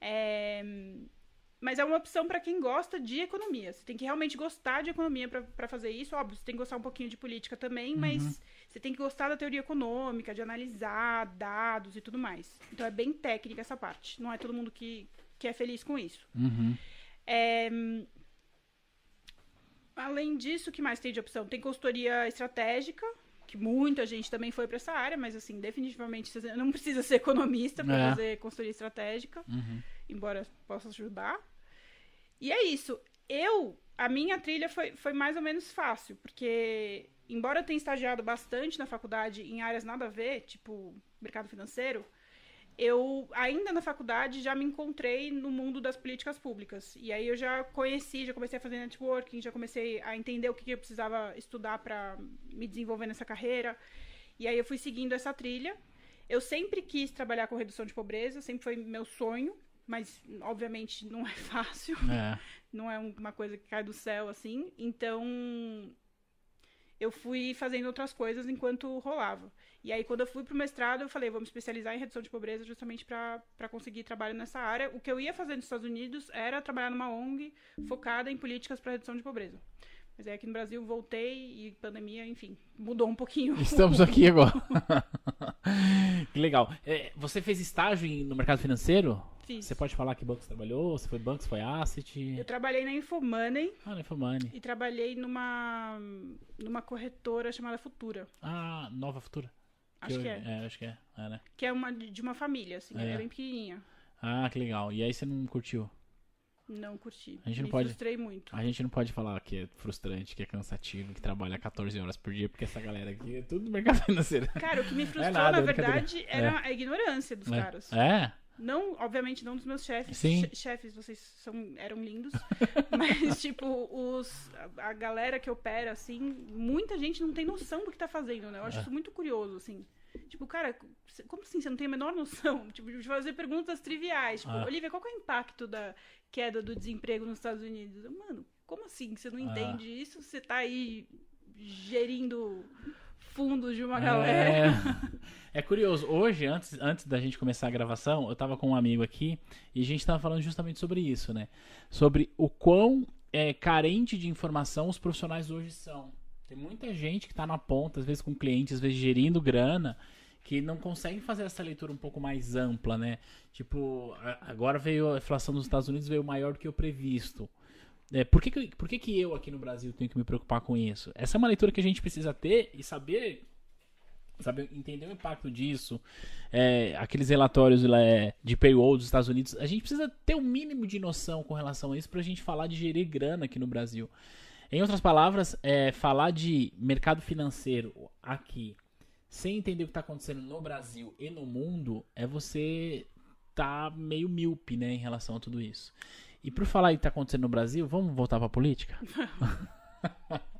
É, mas é uma opção para quem gosta de economia. Você tem que realmente gostar de economia para fazer isso. Óbvio, você tem que gostar um pouquinho de política também, uhum. mas você tem que gostar da teoria econômica, de analisar dados e tudo mais. Então é bem técnica essa parte. Não é todo mundo que, que é feliz com isso. Uhum. É... Além disso, o que mais tem de opção? Tem consultoria estratégica, que muita gente também foi para essa área, mas assim, definitivamente você não precisa ser economista para é. fazer consultoria estratégica, uhum. embora possa ajudar. E é isso. Eu, a minha trilha foi, foi mais ou menos fácil, porque embora eu tenha estagiado bastante na faculdade em áreas nada a ver, tipo mercado financeiro, eu ainda na faculdade já me encontrei no mundo das políticas públicas. E aí eu já conheci, já comecei a fazer networking, já comecei a entender o que eu precisava estudar para me desenvolver nessa carreira. E aí eu fui seguindo essa trilha. Eu sempre quis trabalhar com redução de pobreza, sempre foi meu sonho, mas obviamente não é fácil. É. Não é uma coisa que cai do céu assim. Então eu fui fazendo outras coisas enquanto rolava. E aí, quando eu fui pro mestrado, eu falei, vou me especializar em redução de pobreza justamente para conseguir trabalho nessa área. O que eu ia fazer nos Estados Unidos era trabalhar numa ONG focada em políticas para redução de pobreza. Mas aí aqui no Brasil voltei e pandemia, enfim, mudou um pouquinho. Estamos aqui agora. que legal. É, você fez estágio no mercado financeiro? Fiz. Você pode falar que banco você trabalhou? Você foi banco, você foi asset? Eu trabalhei na Infomoney. Ah, na Infomoney. E trabalhei numa, numa corretora chamada Futura. Ah, Nova Futura. Acho que, que é. é. acho que é. é né? Que é uma, de uma família, assim, é. é bem pequenininha. Ah, que legal. E aí você não curtiu? Não curti. A gente Me não pode, frustrei muito. A gente não pode falar que é frustrante, que é cansativo, que trabalha 14 horas por dia, porque essa galera aqui é tudo mercado financeiro. Cara, o que me frustrou, é nada, na verdade, era a ignorância dos caras. É? Não, obviamente, não dos meus chefes. Sim. Chefes, vocês são, eram lindos. mas, tipo, os, a, galera que opera, assim, muita gente não tem noção do que tá fazendo, né? Eu acho é. isso muito curioso, assim. Tipo, cara, como assim? Você não tem a menor noção? Tipo, de fazer perguntas triviais. Tipo, ah. Olivia, qual é o impacto da queda do desemprego nos Estados Unidos? Mano, como assim? Você não ah. entende isso? Você tá aí gerindo fundos de uma é... galera. É curioso, hoje, antes, antes da gente começar a gravação, eu tava com um amigo aqui e a gente tava falando justamente sobre isso, né? Sobre o quão é, carente de informação os profissionais hoje são. Tem muita gente que tá na ponta, às vezes com clientes, às vezes gerindo grana, que não consegue fazer essa leitura um pouco mais ampla, né? Tipo, agora veio a inflação nos Estados Unidos veio maior do que o previsto. É, por que, que, por que, que eu aqui no Brasil tenho que me preocupar com isso? Essa é uma leitura que a gente precisa ter e saber saber entender o impacto disso, é, aqueles relatórios é, de payroll dos Estados Unidos, a gente precisa ter o um mínimo de noção com relação a isso para a gente falar de gerir grana aqui no Brasil. Em outras palavras, é, falar de mercado financeiro aqui, sem entender o que está acontecendo no Brasil e no mundo, é você tá meio míope, né, em relação a tudo isso. E por falar em que está acontecendo no Brasil, vamos voltar para a política?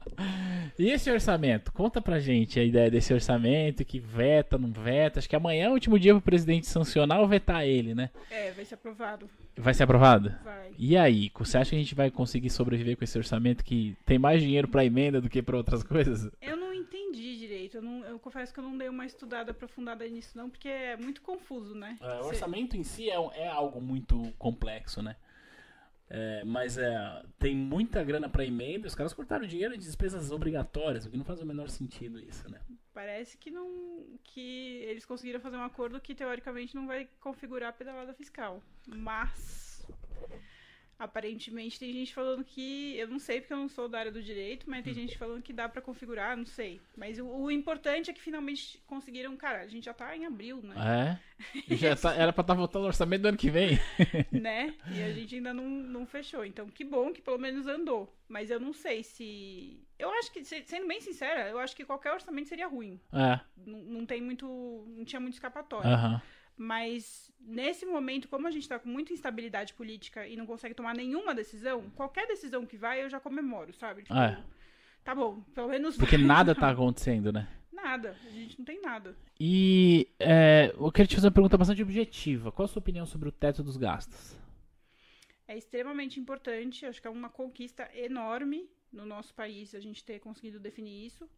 E esse orçamento? Conta pra gente a ideia desse orçamento, que veta, não veta. Acho que amanhã é o último dia pro presidente sancionar ou vetar ele, né? É, vai ser aprovado. Vai ser aprovado? Vai. E aí, você acha que a gente vai conseguir sobreviver com esse orçamento que tem mais dinheiro pra emenda do que pra outras coisas? Eu não entendi direito. Eu, não, eu confesso que eu não dei uma estudada aprofundada nisso, não, porque é muito confuso, né? É, o orçamento em si é, é algo muito complexo, né? É, mas é, tem muita grana para emenda, os caras cortaram dinheiro de despesas obrigatórias, o que não faz o menor sentido isso, né? Parece que não que eles conseguiram fazer um acordo que teoricamente não vai configurar a pedalada fiscal, mas Aparentemente tem gente falando que. Eu não sei porque eu não sou da área do direito, mas tem hum. gente falando que dá para configurar, não sei. Mas o, o, importante é que finalmente conseguiram. Cara, a gente já tá em abril, né? É. Já tá, era pra estar tá voltando o orçamento do ano que vem. né? E a gente ainda não, não fechou. Então, que bom que pelo menos andou. Mas eu não sei se. Eu acho que, sendo bem sincera, eu acho que qualquer orçamento seria ruim. É. Não, não tem muito. Não tinha muito escapatório. Aham. Uhum. Mas nesse momento, como a gente está com muita instabilidade política e não consegue tomar nenhuma decisão, qualquer decisão que vai, eu já comemoro, sabe? Tipo, é. Tá bom, pelo menos. Porque nada tá acontecendo, né? Nada, a gente não tem nada. E é, eu queria te fazer uma pergunta bastante objetiva. Qual a sua opinião sobre o teto dos gastos? é extremamente importante. Acho que é uma conquista enorme no nosso país a gente ter conseguido definir isso.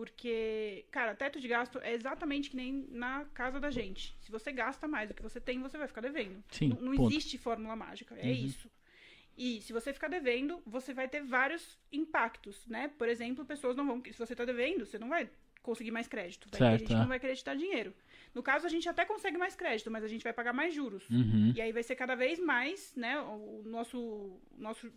Porque, cara, teto de gasto é exatamente que nem na casa da gente. Se você gasta mais do que você tem, você vai ficar devendo. Sim, não não existe fórmula mágica. É Uhum. isso. E se você ficar devendo, você vai ter vários impactos, né? Por exemplo, pessoas não vão. Se você tá devendo, você não vai conseguir mais crédito. Vai Certo, gente é. não vai acreditar dinheiro. No caso, a gente até consegue mais crédito, mas a gente vai pagar mais juros. Uhum. E aí vai ser cada vez mais, né, o nosso, o nosso,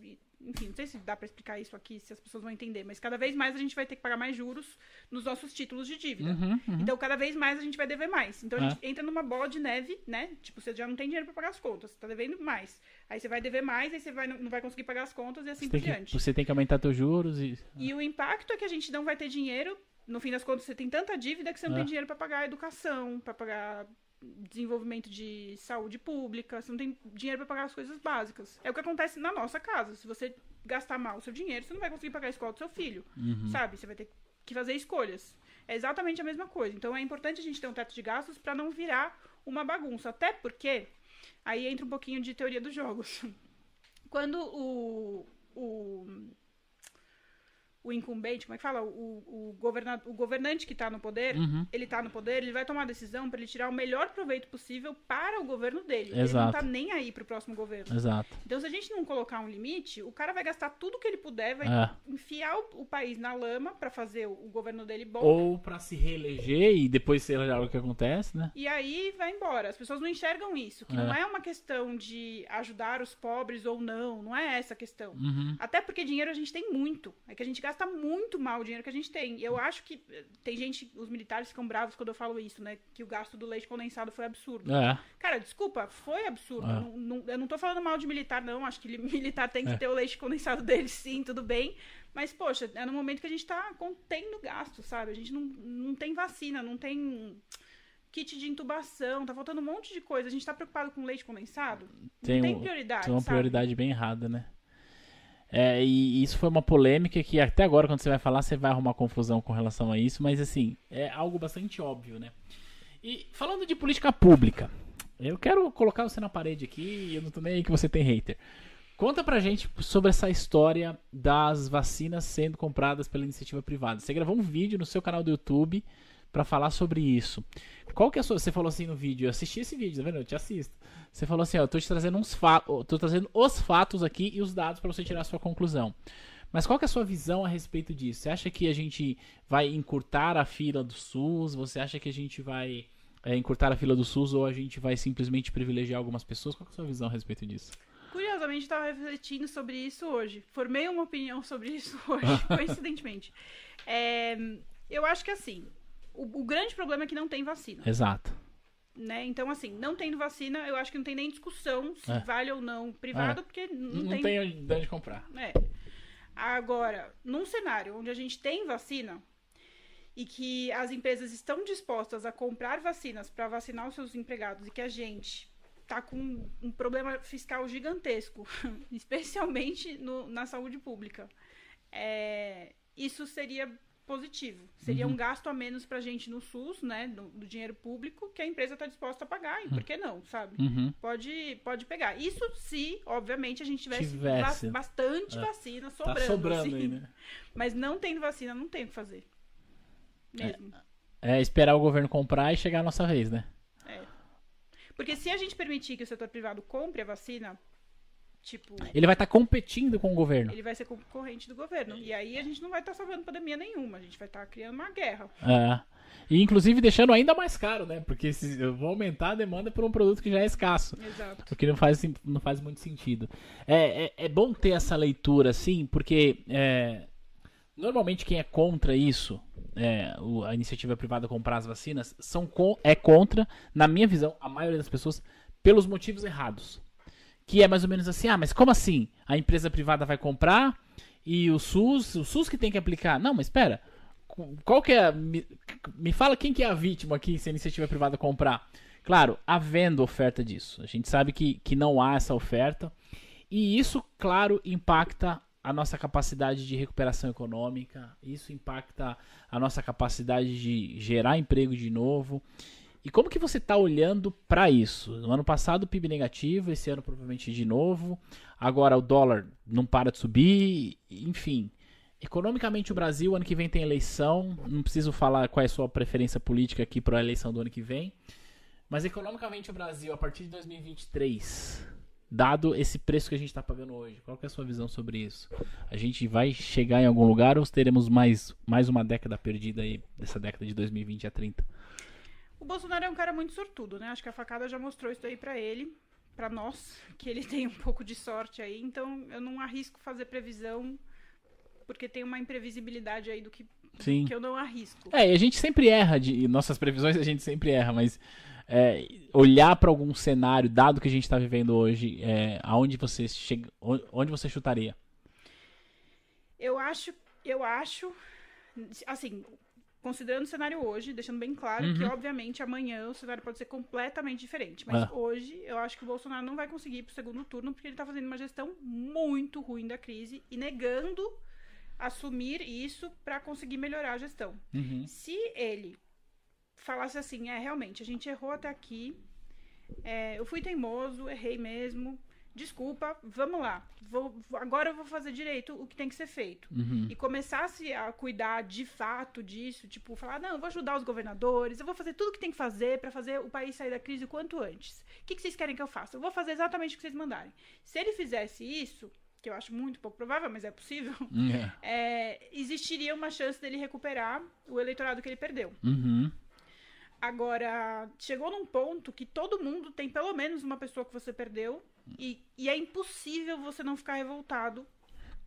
enfim, não sei se dá pra explicar isso aqui, se as pessoas vão entender, mas cada vez mais a gente vai ter que pagar mais juros nos nossos títulos de dívida. Uhum, uhum. Então, cada vez mais a gente vai dever mais. Então, a É. gente entra numa bola de neve, né? Tipo, você já não tem dinheiro pra pagar as contas, você tá devendo mais. Aí você vai dever mais, aí você vai, não vai conseguir pagar as contas e assim Você, por diante. que, você tem que aumentar teus juros e. E o impacto é que a gente não vai ter dinheiro. No fim das contas, você tem tanta dívida que você não É. tem dinheiro pra pagar a educação, pra pagar desenvolvimento de saúde pública, você não tem dinheiro pra pagar as coisas básicas. É o que acontece na nossa casa. Se você gastar mal o seu dinheiro, você não vai conseguir pagar a escola do seu filho, Uhum. sabe? Você vai ter que fazer escolhas. É exatamente a mesma coisa. Então é importante a gente ter um teto de gastos pra não virar uma bagunça. Até porque aí entra um pouquinho de teoria dos jogos. Quando o, o o incumbente, como é que fala? O, o, governa, o governante que está no poder, Uhum. ele tá no poder, ele vai tomar a decisão para ele tirar o melhor proveito possível para o governo dele. Ele não Exato. tá nem aí pro próximo governo. Exato. Então, se a gente não colocar um limite, o cara vai gastar tudo que ele puder, vai É. enfiar o, o país na lama para fazer o, o governo dele bom. Ou pra se reeleger e depois sei lá o que acontece, né? E aí vai embora. As pessoas não enxergam isso. Que É. não é uma questão de ajudar os pobres ou não. Não é essa a questão. Uhum. Até porque dinheiro a gente tem muito. É que a gente gasta muito mal o dinheiro que a gente tem. Eu acho que eh, tem gente, os militares ficam bravos quando eu falo isso, né? Que o gasto do leite condensado foi absurdo. É. Cara, desculpa, foi absurdo. É. Eu, não, não- eu não tô falando mal de militar, não. Acho que li- militar tem que É. ter o leite condensado dele, sim, tudo bem. Mas, poxa, é no momento que a gente tá contendo gasto, sabe? A gente não, não tem vacina, não tem kit de intubação, tá faltando um monte de coisa. A gente tá preocupado com leite condensado? Tem, não tem prioridade, tem uma sabe? prioridade bem errada, né? É, e isso foi uma polêmica que até agora, quando você vai falar, você vai arrumar confusão com relação a isso, mas assim, é algo bastante óbvio, né? E falando de política pública, eu quero colocar você na parede aqui eu não tô nem aí que você tem hater. Conta pra gente sobre essa história das vacinas sendo compradas pela iniciativa privada. Você gravou um vídeo no seu canal do YouTube pra falar sobre isso. Qual que é a sua. Você falou assim no vídeo, eu assisti esse vídeo, tá vendo? Eu te assisto. Você falou assim, ó, eu tô te trazendo uns fatos. Tô trazendo os fatos aqui e os dados pra você tirar a sua conclusão. Mas qual que é a sua visão a respeito disso? Você acha que a gente vai encurtar a fila do SUS? Você acha que a gente vai é, encurtar a fila do SUS ou a gente vai simplesmente privilegiar algumas pessoas? Qual que é a sua visão a respeito disso? Curiosamente, estava refletindo sobre isso hoje. Formei uma opinião sobre isso hoje, coincidentemente. É, eu acho que assim, o, o grande problema é que não tem vacina. Exato. Né? Então, assim, não tendo vacina, eu acho que não tem nem discussão se É. vale ou não privado, porque não, Não, tem. tem onde comprar. É. Agora, num cenário onde a gente tem vacina e que as empresas estão dispostas a comprar vacinas para vacinar os seus empregados e que a gente tá com um problema fiscal gigantesco, especialmente no- na saúde pública, é, isso seria positivo. Seria Uhum. um gasto a menos pra gente no SUS, né, do, do dinheiro público, que a empresa está disposta a pagar, e por que não, sabe? Uhum. Pode, pode pegar. Isso se, obviamente, a gente tivesse, Tivesse. ba- bastante É. vacina sobrando. Tá sobrando assim. aí, né? Mas não tendo vacina, não tem o que fazer. Mesmo. É esperar o governo comprar e chegar a nossa vez, né? É. Porque se a gente permitir que o setor privado compre a vacina, tipo, Ele vai estar competindo com o governo. ele vai ser concorrente do governo. E aí a gente não vai estar salvando pandemia nenhuma. A gente vai estar criando uma guerra. É. E inclusive deixando ainda mais caro, né? Porque se, eu vou aumentar a demanda por um produto que já é escasso. Exato. O que não faz, não faz muito sentido. É, é, é bom ter essa leitura, assim, porque é, normalmente quem é contra isso, é, a iniciativa privada comprar as vacinas, são é contra, na minha visão, a maioria das pessoas, pelos motivos errados. Que é mais ou menos assim, ah, mas como assim? A empresa privada vai comprar e o SUS, o SUS que tem que aplicar. Não, mas espera. Qual que é. Me, me fala quem que é a vítima aqui se a iniciativa privada comprar. Claro, havendo oferta disso. A gente sabe que, que não há essa oferta. E isso, claro, impacta a nossa capacidade de recuperação econômica. Isso impacta a nossa capacidade de gerar emprego de novo. E como que você está olhando para isso? No ano passado PIB negativo, esse ano provavelmente de novo. Agora o dólar não para de subir, enfim. Economicamente o Brasil, ano que vem tem eleição. Não preciso falar qual é a sua preferência política aqui para a eleição do ano que vem. Mas economicamente o Brasil, a partir de 2023, dado esse preço que a gente está pagando hoje, qual é a sua visão sobre isso? A gente vai chegar em algum lugar ou teremos mais, mais uma década perdida aí, dessa década de 2020 a 30? O Bolsonaro é um cara muito sortudo, né? Acho que a facada já mostrou isso aí para ele, para nós, que ele tem um pouco de sorte aí. Então eu não arrisco fazer previsão, porque tem uma imprevisibilidade aí do que, Sim. que eu não arrisco. É, e a gente sempre erra de nossas previsões, a gente sempre erra, mas é, olhar para algum cenário dado que a gente está vivendo hoje, é, aonde você chega, onde você chutaria? Eu acho, eu acho, assim, considerando o cenário hoje, deixando bem claro uhum. que, obviamente, amanhã o cenário pode ser completamente diferente. Mas é. hoje, eu acho que o Bolsonaro não vai conseguir ir pro segundo turno porque ele está fazendo uma gestão muito ruim da crise e negando assumir isso para conseguir melhorar a gestão. Uhum. Se ele falasse assim, é, realmente, a gente errou até aqui, é, eu fui teimoso, errei mesmo, desculpa, vamos lá. Vou, agora eu vou fazer direito o que tem que ser feito. Uhum. E começasse a cuidar de fato disso, tipo, falar, não, eu vou ajudar os governadores, eu vou fazer tudo o que tem que fazer para fazer o país sair da crise o quanto antes. O que, que vocês querem que eu faça? Eu vou fazer exatamente o que vocês mandarem. Se ele fizesse isso, que eu acho muito pouco provável, mas é possível, yeah. é, existiria uma chance dele recuperar o eleitorado que ele perdeu. Uhum. Agora, chegou num ponto que todo mundo tem pelo menos uma pessoa que você perdeu e, e é impossível você não ficar revoltado.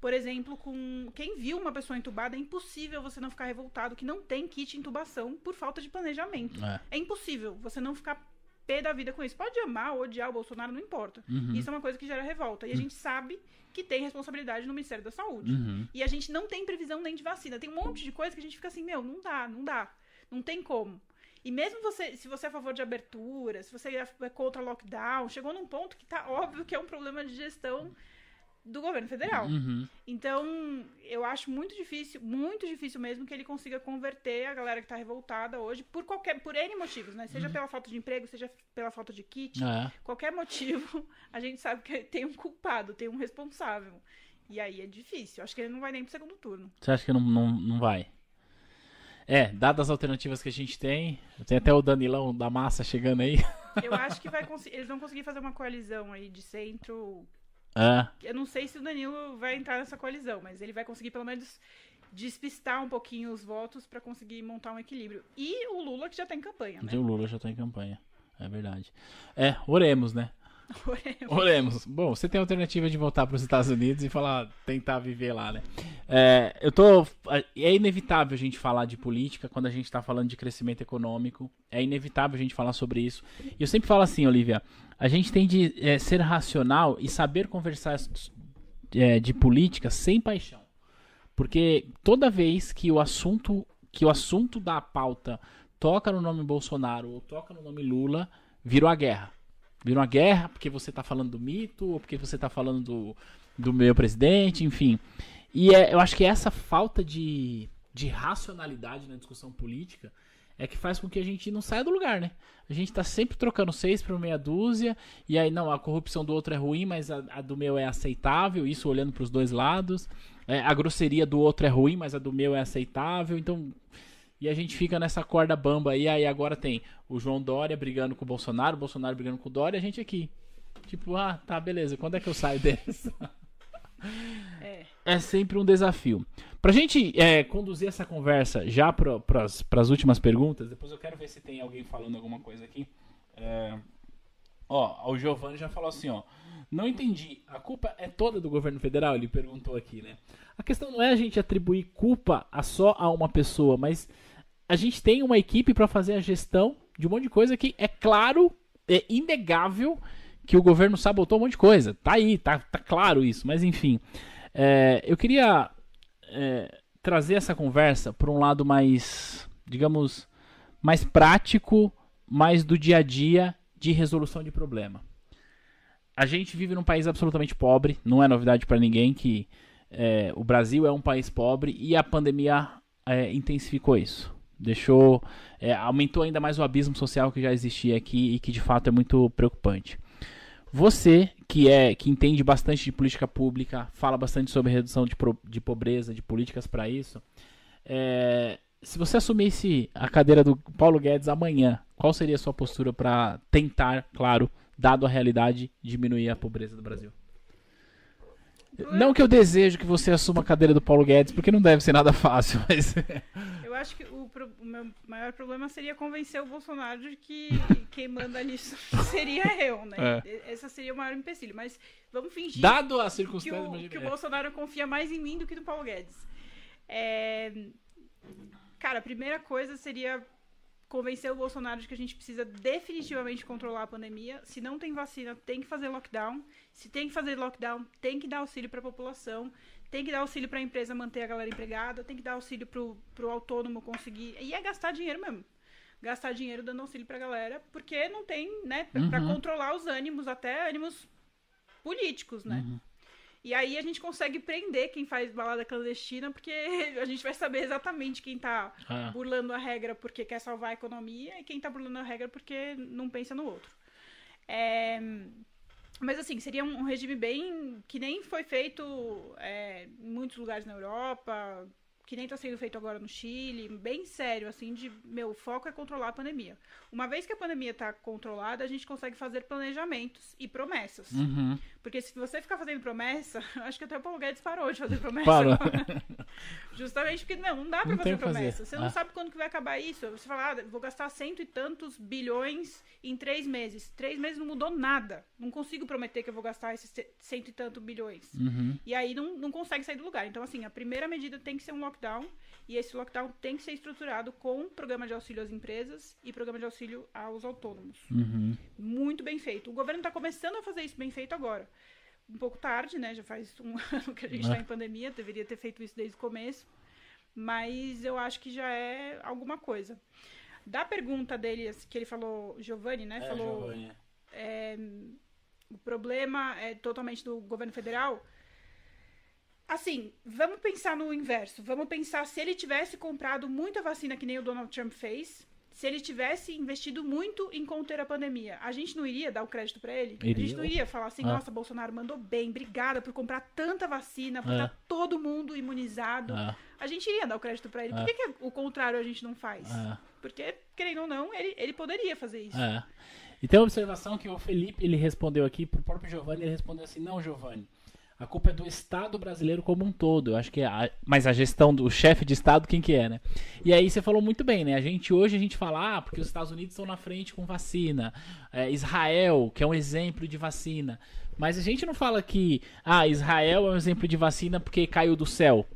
Por exemplo, com quem viu uma pessoa entubada, é impossível você não ficar revoltado que não tem kit intubação por falta de planejamento. É, é impossível você não ficar pé da vida com isso. Pode amar ou odiar o Bolsonaro, não importa. uhum. Isso é uma coisa que gera revolta. E a gente sabe que tem responsabilidade no Ministério da Saúde. Uhum. E a gente não tem previsão nem de vacina. Tem um monte de coisa que a gente fica assim, meu, não dá, não dá. Não tem como. E mesmo você, se você é a favor de abertura, se você é contra lockdown, chegou num ponto que tá óbvio que é um problema de gestão do governo federal. Uhum. Então, eu acho muito difícil, muito difícil mesmo que ele consiga converter a galera que tá revoltada hoje por qualquer, por N motivos, né? Seja Uhum. pela falta de emprego, seja pela falta de kit, É. qualquer motivo, a gente sabe que tem um culpado, tem um responsável. E aí é difícil. Acho que ele não vai nem pro segundo turno. Você acha que não, não, não vai? É, dadas as alternativas que a gente tem, tem até o Danilão da massa chegando aí. Eu acho que vai eles vão conseguir fazer uma coalizão aí de centro. É, Eu não sei se o Danilo vai entrar nessa coalizão, mas ele vai conseguir pelo menos despistar um pouquinho os votos pra conseguir montar um equilíbrio. E o Lula que já tá em campanha, né? o Lula já tá em campanha. É verdade. É, oremos, né? Oremos. Oremos. Bom, você tem a alternativa de voltar para os Estados Unidos e falar, tentar viver lá, né? É, eu tô. É inevitável a gente falar de política quando a gente está falando de crescimento econômico. É inevitável a gente falar sobre isso. E eu sempre falo assim, Olivia, a gente tem de é, ser racional e saber conversar é, de política sem paixão. Porque toda vez que o assunto que o assunto da pauta toca no nome Bolsonaro ou toca no nome Lula, virou a guerra. Virou uma guerra porque você está falando do mito, ou porque você está falando do, do meu presidente, enfim. E é, eu acho que essa falta de, de racionalidade na discussão política é que faz com que a gente não saia do lugar, né? A gente tá sempre trocando seis por meia dúzia, e aí não, a corrupção do outro é ruim, mas a, a do meu é aceitável, isso olhando para os dois lados. É, a grosseria do outro é ruim, mas a do meu é aceitável, então. E a gente fica nessa corda bamba aí, aí agora tem o João Dória brigando com o Bolsonaro, o Bolsonaro brigando com o Dória, a gente aqui. Tipo, ah, tá, beleza, quando é que eu saio dessa? É. é sempre um desafio. Pra gente é, conduzir essa conversa já para as últimas perguntas, depois eu quero ver se tem alguém falando alguma coisa aqui. É, ó, o Giovanni já falou assim, ó. Não entendi. A culpa é toda do governo federal? Ele perguntou aqui, né? A questão não é a gente atribuir culpa a só a uma pessoa, mas a gente tem uma equipe para fazer a gestão de um monte de coisa que é claro, é inegável que o governo sabotou um monte de coisa. Tá aí, tá, tá claro isso, mas enfim. É, eu queria é, trazer essa conversa para um lado mais, digamos, mais prático, mais do dia a dia de resolução de problema. A gente vive num país absolutamente pobre, não é novidade para ninguém que é, o Brasil é um país pobre e a pandemia é, intensificou isso. Deixou. É, aumentou ainda mais o abismo social que já existia aqui e que de fato é muito preocupante. Você, que é que entende bastante de política pública, fala bastante sobre redução de, de pobreza, de políticas para isso. É, se você assumisse a cadeira do Paulo Guedes amanhã, qual seria a sua postura para tentar, claro, dado a realidade, diminuir a pobreza do Brasil? Não que eu desejo que você assuma a cadeira do Paulo Guedes, porque não deve ser nada fácil, mas. Eu acho que o, o meu maior problema seria convencer o Bolsonaro de que quem manda nisso seria eu, né? É. Essa seria o maior empecilho. Mas vamos fingir. Dado a circunstância, que o, que o Bolsonaro confia mais em mim do que no Paulo Guedes. É... Cara, a primeira coisa seria convencer o Bolsonaro de que a gente precisa definitivamente controlar a pandemia. Se não tem vacina, tem que fazer lockdown. Se tem que fazer lockdown, tem que dar auxílio para a população. Tem que dar auxílio para a empresa manter a galera empregada. Tem que dar auxílio para o autônomo conseguir. E é gastar dinheiro mesmo. Gastar dinheiro dando auxílio para a galera, porque não tem, né, para uhum. controlar os ânimos, até ânimos políticos, né? Uhum. E aí a gente consegue prender quem faz balada clandestina, porque a gente vai saber exatamente quem tá ah. burlando a regra porque quer salvar a economia e quem tá burlando a regra porque não pensa no outro. É... Mas assim, seria um regime bem. que nem foi feito é, em muitos lugares na Europa, que nem está sendo feito agora no Chile, bem sério, assim, de meu foco é controlar a pandemia. Uma vez que a pandemia está controlada, a gente consegue fazer planejamentos e promessas. Uhum. Porque se você ficar fazendo promessa, acho que até o Paulo Guedes parou de fazer promessa. Parou. Justamente porque não, não dá para fazer promessa. Fazer. Você não ah. sabe quando que vai acabar isso. Você fala, ah, vou gastar cento e tantos bilhões em três meses. Três meses não mudou nada. Não consigo prometer que eu vou gastar esses cento e tantos bilhões. Uhum. E aí não, não consegue sair do lugar. Então, assim, a primeira medida tem que ser um lockdown. E esse lockdown tem que ser estruturado com programa de auxílio às empresas e programa de auxílio aos autônomos. Uhum. Muito bem feito. O governo está começando a fazer isso bem feito agora. Um pouco tarde, né? Já faz um ano que a gente está em pandemia, deveria ter feito isso desde o começo. Mas eu acho que já é alguma coisa. Da pergunta dele, que ele falou, Giovanni, né? É, falou. Giovanni. É, o problema é totalmente do governo federal. Assim, vamos pensar no inverso. Vamos pensar se ele tivesse comprado muita vacina que nem o Donald Trump fez, se ele tivesse investido muito em conter a pandemia, a gente não iria dar o crédito para ele? Iria. A gente não iria falar assim, ah. nossa, Bolsonaro mandou bem, obrigada por comprar tanta vacina, por estar tá todo mundo imunizado. Ah. A gente iria dar o crédito para ele. Por que, que, o contrário a gente não faz? Porque, querendo ou não, ele, ele poderia fazer isso. É. E tem uma observação que o Felipe ele respondeu aqui, pro próprio Giovanni, ele respondeu assim, não, Giovanni, a culpa é do Estado brasileiro como um todo. Eu acho que é a, mas a gestão do chefe de Estado, quem que é, né? E aí você falou muito bem, né? A gente hoje a gente fala, ah, porque os Estados Unidos estão na frente com vacina. É, Israel, que é um exemplo de vacina. Mas a gente não fala que, ah, Israel é um exemplo de vacina porque caiu do céu.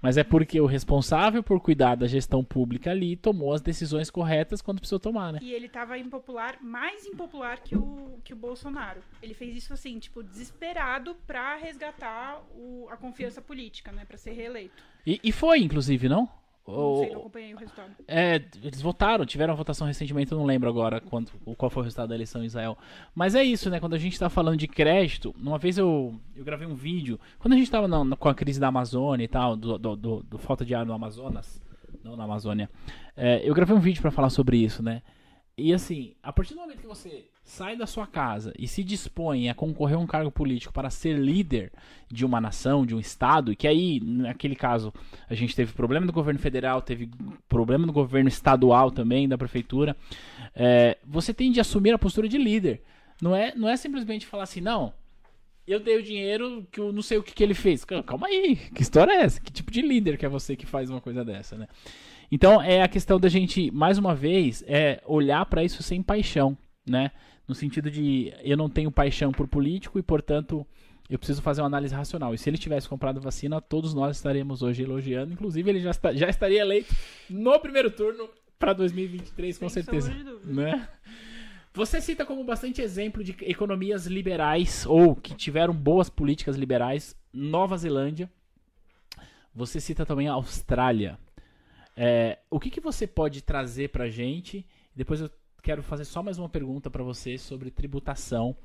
Mas é porque o responsável por cuidar da gestão pública ali tomou as decisões corretas quando precisou tomar, né? E ele estava impopular, mais impopular que o, que o Bolsonaro. Ele fez isso assim, tipo, desesperado para resgatar o, a confiança política, né? Para ser reeleito. E, e foi, inclusive, não? Não sei, não acompanhei o resultado. É, eles votaram, tiveram a votação recentemente, eu não lembro agora quanto, qual foi o resultado da eleição em Israel. Mas é isso, né? Quando a gente tá falando de crédito, uma vez eu, eu gravei um vídeo, quando a gente tava na, com a crise da Amazônia e tal, do, do, do, do falta de ar no Amazonas, não na Amazônia, é, eu gravei um vídeo para falar sobre isso, né? E assim, a partir do momento que você sai da sua casa e se dispõe a concorrer a um cargo político para ser líder de uma nação, de um estado, que aí, naquele caso, a gente teve problema do governo federal, teve problema do governo estadual também, da prefeitura, é, você tem de assumir a postura de líder. Não é, não é simplesmente falar assim, não, eu dei o dinheiro que eu não sei o que, que ele fez. Calma aí, que história é essa? Que tipo de líder que é você que faz uma coisa dessa, né? Então é a questão da gente, mais uma vez, é olhar para isso sem paixão, né? No sentido de eu não tenho paixão por político e, portanto, eu preciso fazer uma análise racional. E se ele tivesse comprado vacina, todos nós estaremos hoje elogiando. Inclusive, ele já, está, já estaria eleito no primeiro turno para 2023, com Sem certeza. Né? Você cita como bastante exemplo de economias liberais ou que tiveram boas políticas liberais Nova Zelândia. Você cita também a Austrália. É, o que, que você pode trazer para gente? Depois eu quero fazer só mais uma pergunta para você sobre tributação,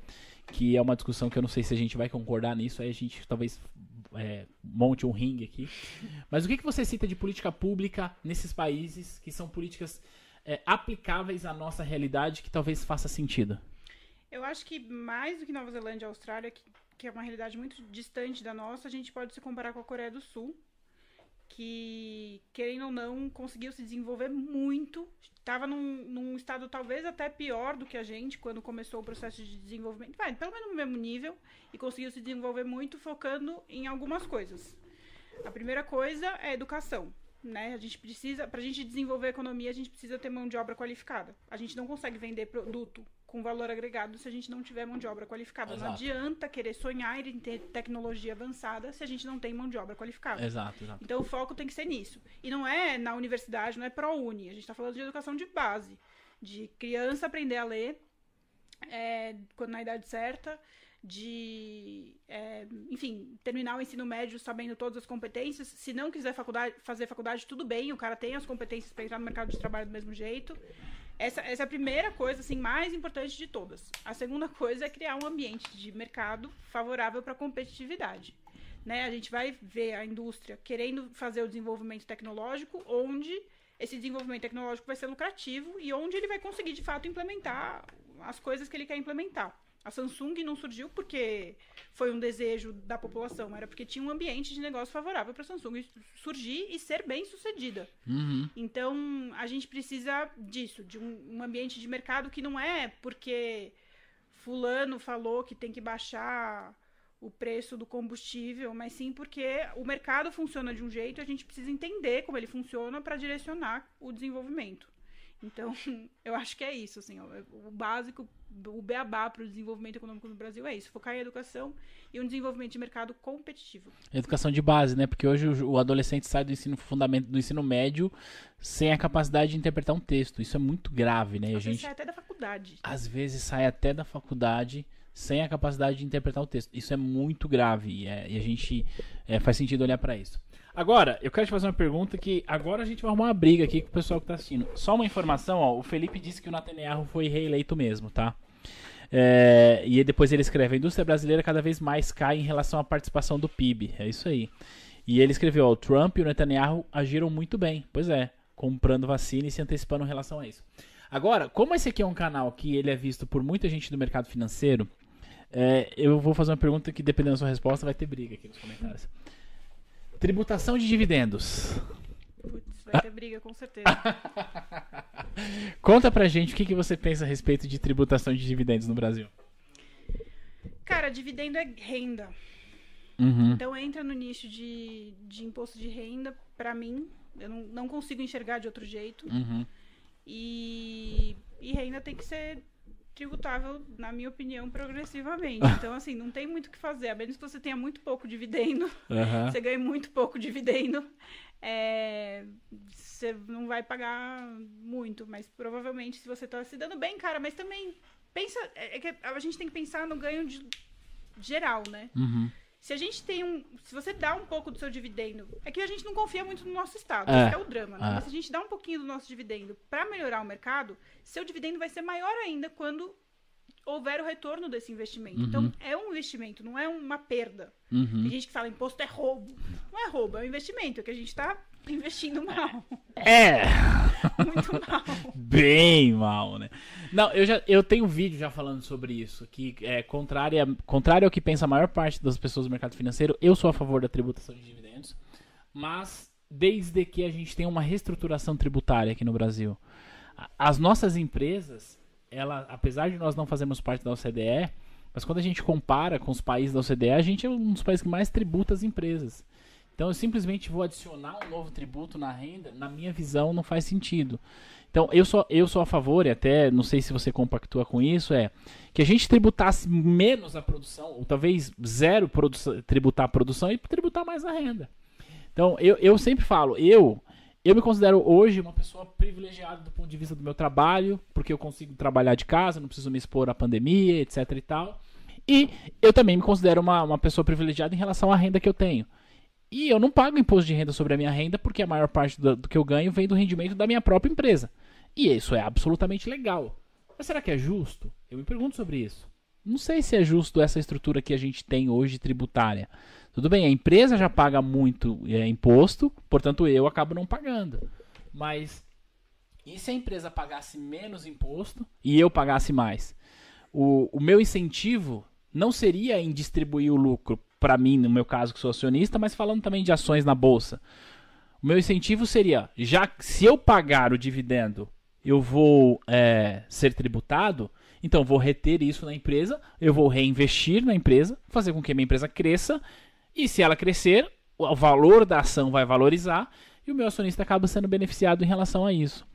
que é uma discussão que eu não sei se a gente vai concordar nisso, aí a gente talvez é, monte um ringue aqui. Mas o que, que você cita de política pública nesses países que são políticas é, aplicáveis à nossa realidade que talvez faça sentido? Eu acho que mais do que Nova Zelândia e Austrália, que, que é uma realidade muito distante da nossa, a gente pode se comparar com a Coreia do Sul, que, querendo ou não, conseguiu se desenvolver muito. Estava num, num, estado talvez até pior do que a gente quando começou o processo de desenvolvimento. Vai, pelo menos no mesmo nível. E conseguiu se desenvolver muito focando em algumas coisas. A primeira coisa é a educação. Né? A gente precisa, para a gente desenvolver a economia, a gente precisa ter mão de obra qualificada. A gente não consegue vender produto com valor agregado se a gente não tiver mão de obra qualificada. Exato. Não adianta querer sonhar em ter tecnologia avançada se a gente não tem mão de obra qualificada. Exato, exato. Então o foco tem que ser nisso. E não é na universidade, não é pró-uni. A gente está falando de educação de base. De criança aprender a ler é, quando na idade certa, de, é, enfim, terminar o ensino médio sabendo todas as competências. Se não quiser faculdade, fazer faculdade, tudo bem, o cara tem as competências para entrar no mercado de trabalho do mesmo jeito. Essa, essa é a primeira coisa, assim, mais importante de todas. A segunda coisa é criar um ambiente de mercado favorável para a competitividade. Né? A gente vai ver a indústria querendo fazer o desenvolvimento tecnológico, onde esse desenvolvimento tecnológico vai ser lucrativo e onde ele vai conseguir, de fato, implementar as coisas que ele quer implementar. A Samsung não surgiu porque foi um desejo da população, era porque tinha um ambiente de negócio favorável para a Samsung surgir e ser bem sucedida. Uhum. Então, a gente precisa disso, de um, um, ambiente de mercado que não é porque fulano falou que tem que baixar o preço do combustível, mas sim porque o mercado funciona de um jeito e a gente precisa entender como ele funciona para direcionar o desenvolvimento. Então, eu acho que é isso, assim, o básico, o beabá para o desenvolvimento econômico no Brasil é isso, focar em educação e um desenvolvimento de mercado competitivo. Educação de base, né? Porque hoje o adolescente sai do ensino fundamento, do ensino médio sem a capacidade de interpretar um texto. Isso é muito grave, né? Às a gente sai até da faculdade. Às vezes sai até da faculdade sem a capacidade de interpretar o texto. Isso é muito grave e, é, e a gente é, faz sentido olhar para isso. Agora, eu quero te fazer uma pergunta que agora a gente vai arrumar uma briga aqui com o pessoal que tá assistindo. Só uma informação, ó, o Felipe disse que o Netanyahu foi reeleito mesmo, tá? É, e depois ele escreve: a indústria brasileira cada vez mais cai em relação à participação do PIB. É isso aí. E ele escreveu: ó, o Trump e o Netanyahu agiram muito bem. Pois é, comprando vacina e se antecipando em relação a isso. Agora, como esse aqui é um canal que ele é visto por muita gente do mercado financeiro, é, eu vou fazer uma pergunta que, dependendo da sua resposta, vai ter briga aqui nos comentários. Tributação de dividendos. Putz, vai ter briga, com certeza. Conta pra gente o que, que você pensa a respeito de tributação de dividendos no Brasil. Cara, dividendo é renda. Uhum. Então entra no nicho de, de imposto de renda, pra mim. Eu não, não consigo enxergar de outro jeito. Uhum. E, e renda tem que ser tributável, na minha opinião, progressivamente. Então, assim, não tem muito o que fazer. A menos que você tenha muito pouco dividendo, uhum. você ganha muito pouco dividendo, é, você não vai pagar muito. Mas provavelmente, se você está se dando bem, cara, mas também pensa. É, é que a gente tem que pensar no ganho de, geral, né? Uhum. Se a gente tem um. Se você dá um pouco do seu dividendo. É que a gente não confia muito no nosso Estado. É. É o drama, né? É. Mas se a gente dá um pouquinho do nosso dividendo para melhorar o mercado, seu dividendo vai ser maior ainda quando houver o retorno desse investimento. Então, Uhum. Então, é um investimento, não é uma perda. Uhum. Tem gente que fala imposto é roubo. Não é roubo, é um investimento, é que a gente está investindo mal. É! Muito mal. Bem mal, né? Não, eu já eu tenho um vídeo já falando sobre isso, que é contrário, contrário ao que pensa a maior parte das pessoas do mercado financeiro, eu sou a favor da tributação de dividendos, mas desde que a gente tenha uma reestruturação tributária aqui no Brasil. As nossas empresas, ela, apesar de nós não fazermos parte da OCDE, mas quando a gente compara com os países da OCDE, a gente é um dos países que mais tributa as empresas. Então eu simplesmente vou adicionar um novo tributo na renda, na minha visão não faz sentido. Então eu sou, eu sou a favor, e até não sei se você compactua com isso, é que a gente tributasse menos a produção, ou talvez zero tributar a produção e tributar mais a renda. Então eu, eu sempre falo, eu eu me considero hoje uma pessoa privilegiada do ponto de vista do meu trabalho, porque eu consigo trabalhar de casa, não preciso me expor à pandemia, etc e tal. E eu também me considero uma, uma pessoa privilegiada em relação à renda que eu tenho. E eu não pago imposto de renda sobre a minha renda, porque a maior parte do, do que eu ganho vem do rendimento da minha própria empresa. E isso é absolutamente legal. Mas será que é justo? Eu me pergunto sobre isso. Não sei se é justo essa estrutura que a gente tem hoje tributária. Tudo bem, a empresa já paga muito é, imposto, portanto eu acabo não pagando. Mas e se a empresa pagasse menos imposto e eu pagasse mais? O, o meu incentivo não seria em distribuir o lucro para mim, no meu caso que sou acionista, mas falando também de ações na bolsa. O meu incentivo seria, já se eu pagar o dividendo, eu vou é, ser tributado, então vou reter isso na empresa, eu vou reinvestir na empresa, fazer com que a minha empresa cresça, e se ela crescer, o valor da ação vai valorizar e o meu acionista acaba sendo beneficiado em relação a isso.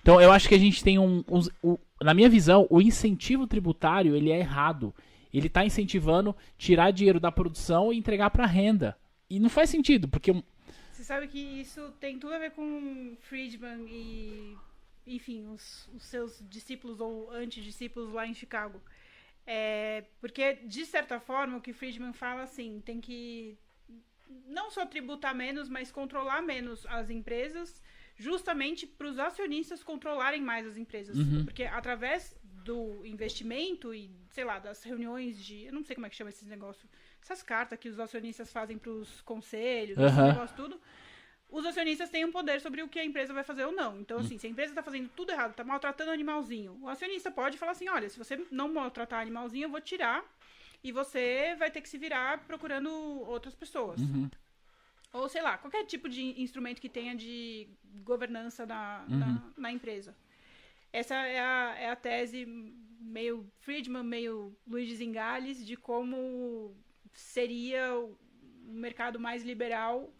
Então eu acho que a gente tem um, um, um na minha visão, o incentivo tributário ele é errado. Ele está incentivando tirar dinheiro da produção e entregar para renda. E não faz sentido, porque você sabe que isso tem tudo a ver com Friedman e, enfim, os, os seus discípulos ou antidiscípulos lá em Chicago. É, porque, de certa forma, o que Friedman fala, assim, tem que não só tributar menos, mas controlar menos as empresas, justamente para os acionistas controlarem mais as empresas. Uhum. Porque através do investimento e, sei lá, das reuniões de. Eu não sei como é que chama esses negócios. Essas cartas que os acionistas fazem para os conselhos, uhum. esse negócio tudo. Os acionistas têm um poder sobre o que a empresa vai fazer ou não. Então, assim, se a empresa está fazendo tudo errado, está maltratando o animalzinho, o acionista pode falar assim: olha, se você não maltratar animalzinho, eu vou tirar e você vai ter que se virar procurando outras pessoas. Uhum. Ou, sei lá, qualquer tipo de instrumento que tenha de governança na, uhum. na, na, empresa. Essa é a, é a tese meio Friedman, meio Luiz Zingales, de como seria o mercado mais liberal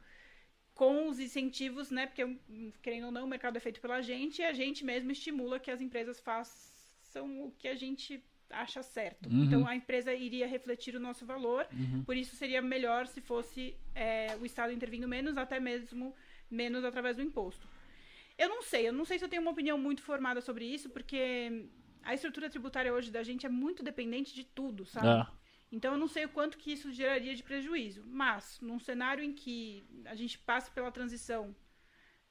com os incentivos, né? Porque, querendo ou não, o mercado é feito pela gente e a gente mesmo estimula que as empresas façam o que a gente acha certo. Uhum. Então a empresa iria refletir o nosso valor, uhum. por isso seria melhor se fosse é, o Estado intervindo menos, até mesmo menos através do imposto. Eu não sei, eu não sei se eu tenho uma opinião muito formada sobre isso, porque a estrutura tributária hoje da gente é muito dependente de tudo, sabe? Ah. Então eu não sei o quanto que isso geraria de prejuízo. Mas, num cenário em que a gente passa pela transição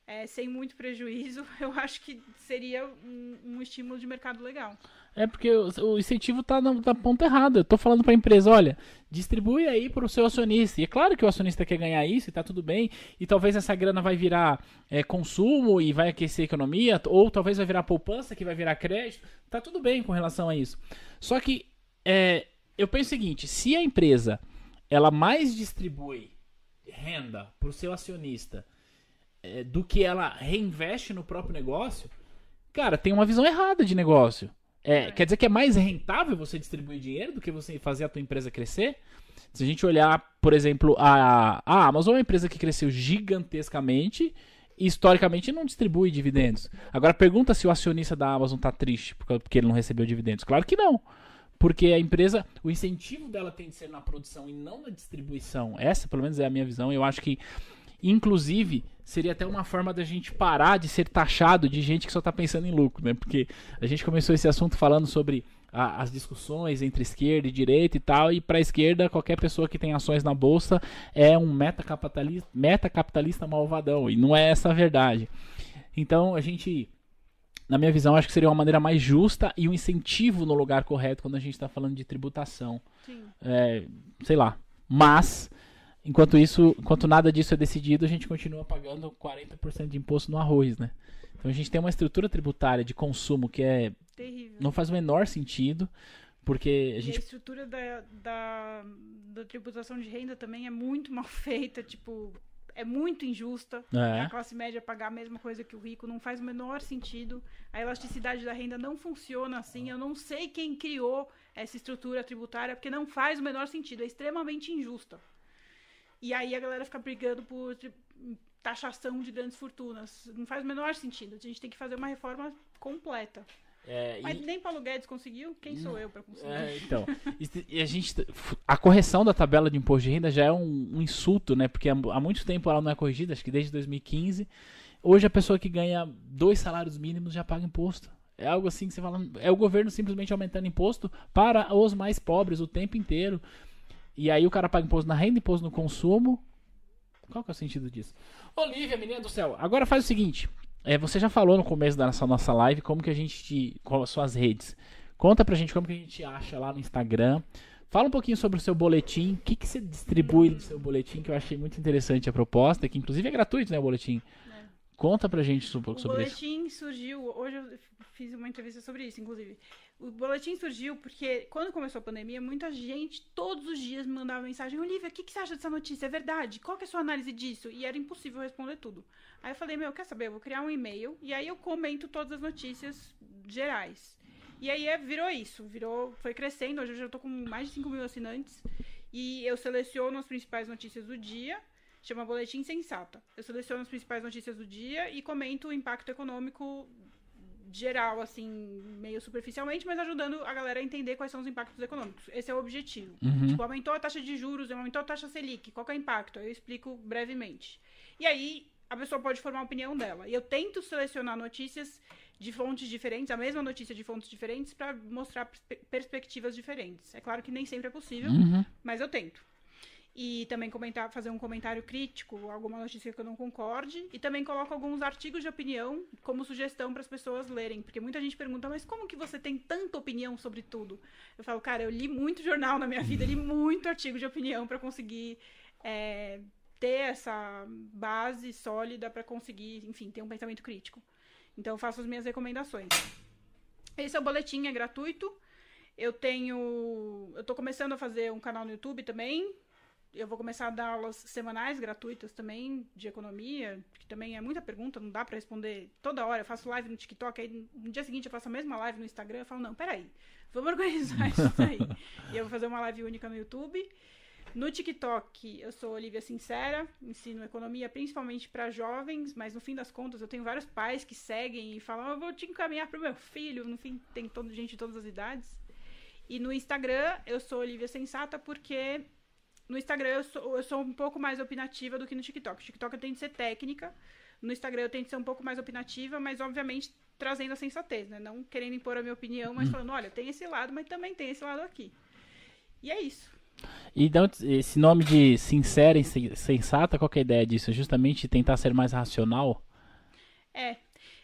é, sem muito prejuízo, eu acho que seria um, um estímulo de mercado legal. É porque o, incentivo está na, na, ponta errada. Eu tô falando para a empresa, olha, distribui aí para o seu acionista. E é claro que o acionista quer ganhar isso e tá tudo bem. E talvez essa grana vai virar é, consumo e vai aquecer a economia, ou talvez vai virar poupança que vai virar crédito. Tá tudo bem com relação a isso. Só que é, eu penso o seguinte: se a empresa ela mais distribui renda para o seu acionista é, do que ela reinveste no próprio negócio, cara, tem uma visão errada de negócio. É, é, quer dizer que é mais rentável você distribuir dinheiro do que você fazer a tua empresa crescer? Se a gente olhar, por exemplo, a, a Amazon é uma empresa que cresceu gigantescamente e historicamente não distribui dividendos. Agora pergunta se o acionista da Amazon está triste porque ele não recebeu dividendos. Claro que não. Porque a empresa, o incentivo dela tem de ser na produção e não na distribuição. Essa, pelo menos, é a minha visão. Eu acho que Inclusive, seria até uma forma da gente parar de ser taxado de gente que só está pensando em lucro, né? Porque a gente começou esse assunto falando sobre a, as discussões entre esquerda e direita e tal, e para a esquerda, qualquer pessoa que tem ações na bolsa é um metacapitalista, metacapitalista malvadão, e não é essa a verdade. Então, a gente, na minha visão, acho que seria uma maneira mais justa e um incentivo no lugar correto quando a gente está falando de tributação. É, sei lá. Mas Enquanto isso, enquanto nada disso é decidido, a gente continua pagando 40% de imposto no arroz, né? Então a gente tem uma estrutura tributária de consumo que é terrível. Não faz o menor sentido, porque a gente e a estrutura da, da, da tributação de renda também é muito mal feita, tipo, é muito injusta. É. A classe média pagar a mesma coisa que o rico não faz o menor sentido. A elasticidade da renda não funciona assim. Eu não sei quem criou essa estrutura tributária, porque não faz o menor sentido. É extremamente injusta. E aí a galera fica brigando por taxação de grandes fortunas. Não faz o menor sentido. A gente tem que fazer uma reforma completa. É, Mas e... nem Paulo Guedes conseguiu, quem sou eu para conseguir? É, então, e a gente, a correção da tabela de imposto de renda já é um, um, insulto, né? Porque há, há muito tempo ela não é corrigida, acho que desde 2015. Hoje a pessoa que ganha dois salários mínimos já paga imposto. É algo assim que você fala, é o governo simplesmente aumentando imposto para os mais pobres o tempo inteiro. E aí o cara paga imposto na renda, imposto no consumo. Qual que é o sentido disso? Olivia, menina do céu, agora faz o seguinte. É, você já falou no começo da nossa, nossa live como que a gente. Te, qual as suas redes. Conta pra gente como que a gente acha lá no Instagram. Fala um pouquinho sobre o seu boletim. O que, que você distribui no seu boletim, que eu achei muito interessante a proposta, que inclusive é gratuito, né, o boletim. Conta pra gente um pouco O sobre isso. boletim surgiu, hoje eu fiz uma entrevista sobre isso, inclusive. O boletim surgiu porque quando começou a pandemia, muita gente todos os dias me mandava mensagem: Olivia, o que, que você acha dessa notícia? É verdade? Qual que é a sua análise disso? E era impossível responder tudo. Aí eu falei: Meu, quer saber? Eu vou criar um e-mail e aí eu comento todas as notícias gerais. E aí é- virou isso, virou, foi crescendo. Hoje eu já tô com mais de 5 mil assinantes. E eu seleciono as principais notícias do dia, chama Boletim Sensata. Eu seleciono as principais notícias do dia e comento o impacto econômico geral, assim, meio superficialmente, mas ajudando a galera a entender quais são os impactos econômicos. Esse é o objetivo. Uhum. Tipo, aumentou a taxa de juros, aumentou a taxa Selic, qual é o impacto? Eu explico brevemente. E aí, a pessoa pode formar a opinião dela. E eu tento selecionar notícias de fontes diferentes, a mesma notícia de fontes diferentes, para mostrar perspe- perspectivas diferentes. É claro que nem sempre é possível, Uhum. mas eu tento. E também comentar, fazer um comentário crítico, alguma notícia que eu não concorde. E também coloco alguns artigos de opinião como sugestão para as pessoas lerem. Porque muita gente pergunta, mas como que você tem tanta opinião sobre tudo? Eu falo, cara, eu li muito jornal na minha vida, li muito artigo de opinião para conseguir é, ter essa base sólida para conseguir, enfim, ter um pensamento crítico. Então eu faço as minhas recomendações. Esse é o boletim, é gratuito. Eu tenho. Eu tô começando a fazer um canal no YouTube também. Eu vou começar a dar aulas semanais gratuitas também de economia, que também é muita pergunta, não dá pra responder toda hora. Eu faço live no TikTok, aí no dia seguinte eu faço a mesma live no Instagram. Eu falo, não, peraí, vamos organizar isso aí. e eu vou fazer uma live única no YouTube. No TikTok, eu sou Olivia Sincera, ensino economia principalmente para jovens, mas no fim das contas eu tenho vários pais que seguem e falam: "Ah, eu vou te encaminhar para o meu filho. No fim, tem todo, gente de todas as idades. E no Instagram, eu sou Olivia Sensata porque no Instagram eu sou, eu sou um pouco mais opinativa do que no TikTok. No TikTok eu tento ser técnica, no Instagram eu tento ser um pouco mais opinativa, mas obviamente trazendo a sensatez, né? Não querendo impor a minha opinião, mas falando: olha, tem esse lado, mas também tem esse lado aqui. E é isso. E de onde- esse nome de sincera e sen- sensata, qual que é a ideia disso? Justamente tentar ser mais racional? É.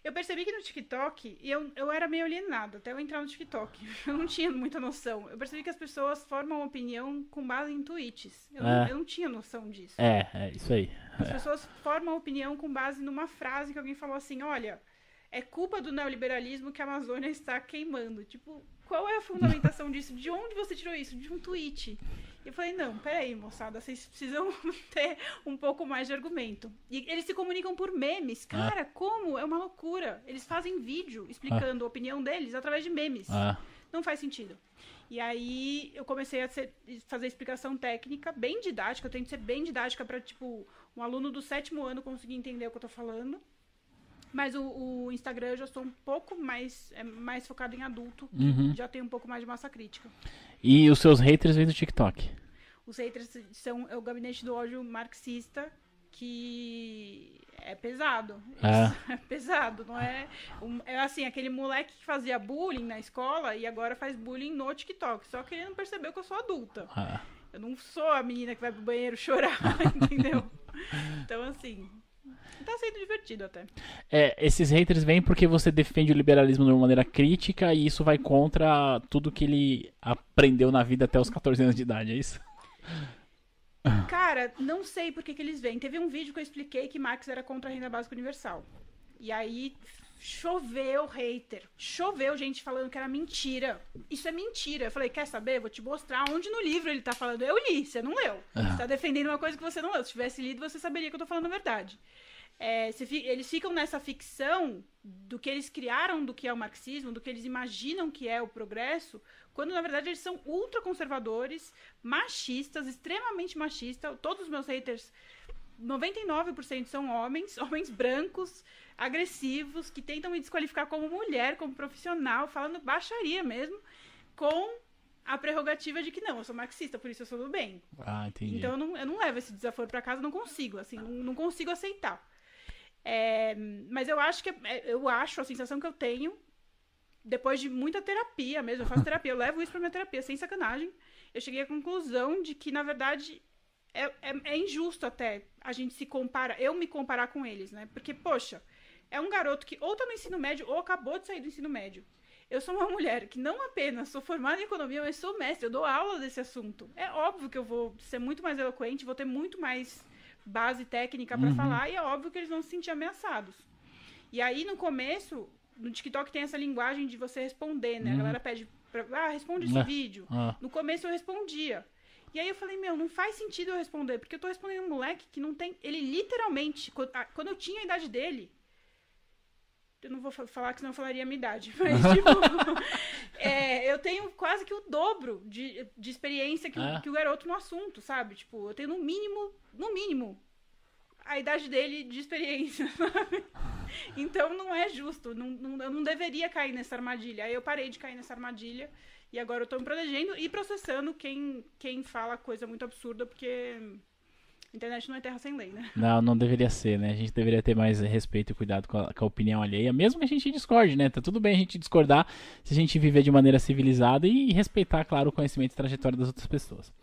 Eu percebi que no TikTok, e eu, eu era meio alienada até eu entrar no TikTok. Eu não tinha muita noção. Eu percebi que as pessoas formam opinião com base em tweets. Eu, não, É. eu não tinha noção disso. É, é isso aí. As pessoas formam opinião com base numa frase que alguém falou assim: olha, é culpa do neoliberalismo que a Amazônia está queimando. Tipo, qual é a fundamentação disso? De onde você tirou isso? De um tweet. E eu falei, não, peraí, moçada, vocês precisam ter um pouco mais de argumento. E eles se comunicam por memes. Cara, como? É uma loucura. Eles fazem vídeo explicando a opinião deles através de memes. Ah, Não faz sentido. E aí eu comecei a ser- fazer explicação técnica, bem didática. Eu tento ser bem didática para tipo, um aluno do sétimo ano conseguir entender o que eu tô falando. Mas o, o Instagram eu já sou um pouco mais, é, mais focado em adulto, que Uhum. já tem um pouco mais de massa crítica. E os seus haters vêm do TikTok. Os haters são é o gabinete do ódio marxista, que é pesado. É. É pesado, não é? é assim, aquele moleque que fazia bullying na escola e agora faz bullying no TikTok. Só que ele não percebeu que eu sou adulta. Ah, Eu não sou a menina que vai pro banheiro chorar, entendeu? Então, assim, tá sendo divertido até. É, esses haters vêm porque você defende o liberalismo de uma maneira crítica e isso vai contra tudo que ele aprendeu na vida até os 14 anos de idade, é isso? Cara, não sei por que, que eles vêm. Teve um vídeo que eu expliquei que Marx era contra a renda básica universal. E aí choveu hater. Choveu gente falando que era mentira. Isso é mentira. Eu falei, quer saber? Vou te mostrar onde no livro ele tá falando. Eu li, você não leu. Você tá defendendo uma coisa que você não leu. Se tivesse lido, você saberia que eu tô falando a verdade. É, eles ficam nessa ficção do que eles criaram do que é o marxismo, do que eles imaginam que é o progresso, quando na verdade eles são ultraconservadores, machistas, extremamente machistas. Todos os meus haters, 99% são homens, homens brancos, agressivos, que tentam me desqualificar como mulher, como profissional, falando baixaria mesmo, com a prerrogativa de que não, eu sou marxista, por isso eu sou do bem. Ah, entendi. Então eu não, eu não levo esse desaforo pra casa, não consigo, assim, não, não consigo aceitar. É, mas eu acho que é- eu acho a sensação que eu tenho depois de muita terapia mesmo, eu faço terapia, eu levo isso pra minha terapia, sem sacanagem. Eu cheguei à conclusão de que, na verdade, é, é, é injusto até a gente se compara, eu me comparar com eles, né? Porque, poxa, é um garoto que ou tá no ensino médio ou acabou de sair do ensino médio. eu sou uma mulher que não apenas sou formada em economia, mas sou mestre, eu dou aula desse assunto. É óbvio que eu vou ser muito mais eloquente, vou ter muito mais base técnica para Uhum. falar, e é óbvio que eles vão se sentir ameaçados. E aí, no começo, no TikTok tem essa linguagem de você responder, né? A Uhum. galera pede pra, ah, responde esse É. vídeo. Ah, No começo eu respondia. E aí eu falei, meu, não faz sentido eu responder, porque eu tô respondendo um moleque que não tem. Ele literalmente, qu- quando eu tinha a idade dele. Eu não vou fa- falar que senão eu falaria a minha idade, mas tipo. é, eu tenho quase que o dobro de, de experiência que, o- É. que o garoto no assunto, sabe? Tipo, eu tenho no mínimo, no mínimo, a idade dele de experiência, sabe? Então não é justo. Não, não- eu não deveria cair nessa armadilha. Aí eu parei de cair nessa armadilha. E agora eu tô me protegendo e processando quem, quem fala coisa muito absurda, porque a internet não é terra sem lei, né? Não, não deveria ser, né? A gente deveria ter mais respeito e cuidado com a, com a opinião alheia, mesmo que a gente discorde, né? Tá tudo bem a gente discordar se a gente viver de maneira civilizada e respeitar, claro, o conhecimento e trajetória das outras pessoas.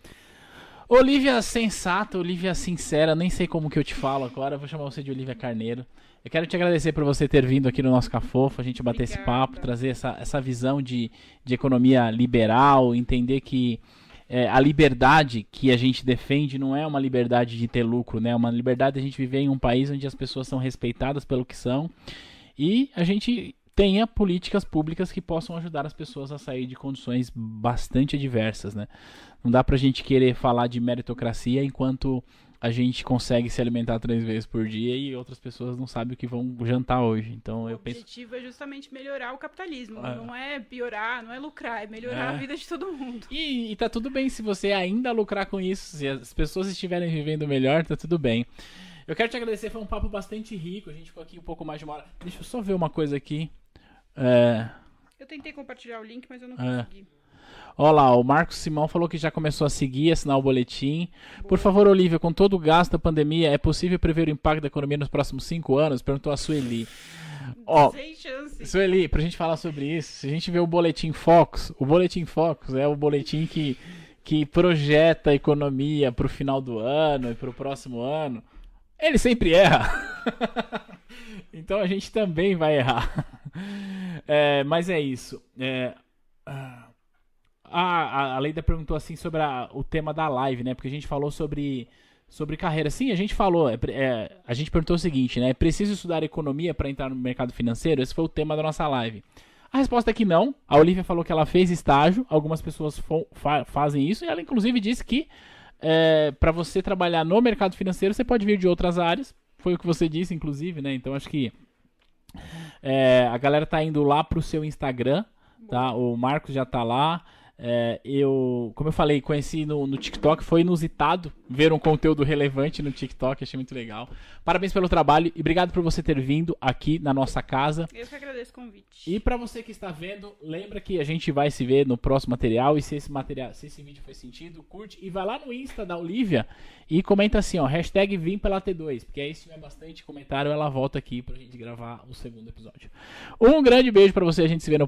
Olivia sensata, Olivia sincera, nem sei como que eu te falo agora, vou chamar você de Olivia Carneiro. Eu quero te agradecer por você ter vindo aqui no nosso Cafofo, a gente bater esse Obrigada. papo, trazer essa, essa visão de, de economia liberal, entender que é, a liberdade que a gente defende não é uma liberdade de ter lucro, né? É uma liberdade de a gente viver em um país onde as pessoas são respeitadas pelo que são e a gente tenha políticas públicas que possam ajudar as pessoas a sair de condições bastante adversas, né? Não dá pra gente querer falar de meritocracia enquanto a gente consegue se alimentar três vezes por dia e outras pessoas não sabem o que vão jantar hoje. Então O eu penso objetivo é justamente melhorar o capitalismo. Ah. Não é piorar, não é lucrar, é melhorar É. a vida de todo mundo. E, e tá tudo bem se você ainda lucrar com isso, se as pessoas estiverem vivendo melhor, tá tudo bem. Eu quero te agradecer, foi um papo bastante rico, a gente ficou aqui um pouco mais de uma hora. Deixa eu só ver uma coisa aqui. É, Eu tentei compartilhar o link, mas eu não É. consegui. Lá, o Marcos Simão falou que já começou a seguir, assinar o boletim. Por favor, Olivia, com todo o gasto da pandemia, é possível prever o impacto da economia nos próximos cinco anos? Perguntou a Sueli. Ó, Sem chance. Sueli, pra gente falar sobre isso, se a gente vê o Boletim Focus, o Boletim Focus é o boletim que, que projeta a economia pro final do ano e pro próximo ano. Ele sempre erra. então a gente também vai errar. É, mas é isso. É, ah, a, a Leida perguntou assim sobre a- o tema da live, né? Porque a gente falou sobre, sobre carreira. Sim, a gente falou. é é, a gente perguntou o seguinte, né? É preciso estudar economia para entrar no mercado financeiro? Esse foi o tema da nossa live. A resposta é que não. A Olivia falou que ela fez estágio. Algumas pessoas fa- fazem isso. E ela, inclusive, disse que para você trabalhar no mercado financeiro, você pode vir de outras áreas. Foi o que você disse, inclusive, né? Então acho que é, a galera tá indo lá pro seu Instagram, tá? O Marcos já tá lá. É, eu, como eu falei, conheci no, no TikTok, foi inusitado ver um conteúdo relevante no TikTok, achei muito legal. Parabéns pelo trabalho e obrigado por você ter vindo aqui na nossa casa. Eu que agradeço o convite. E pra você que está vendo, lembra que a gente vai se ver no próximo material e se esse material, se esse vídeo fez sentido, curte e vai lá no Insta da Olivia e comenta assim, ó, hashtag vim pela T2, porque aí se tiver bastante comentário, ela volta aqui pra gente gravar o segundo episódio. Um grande beijo pra você, a gente se vê no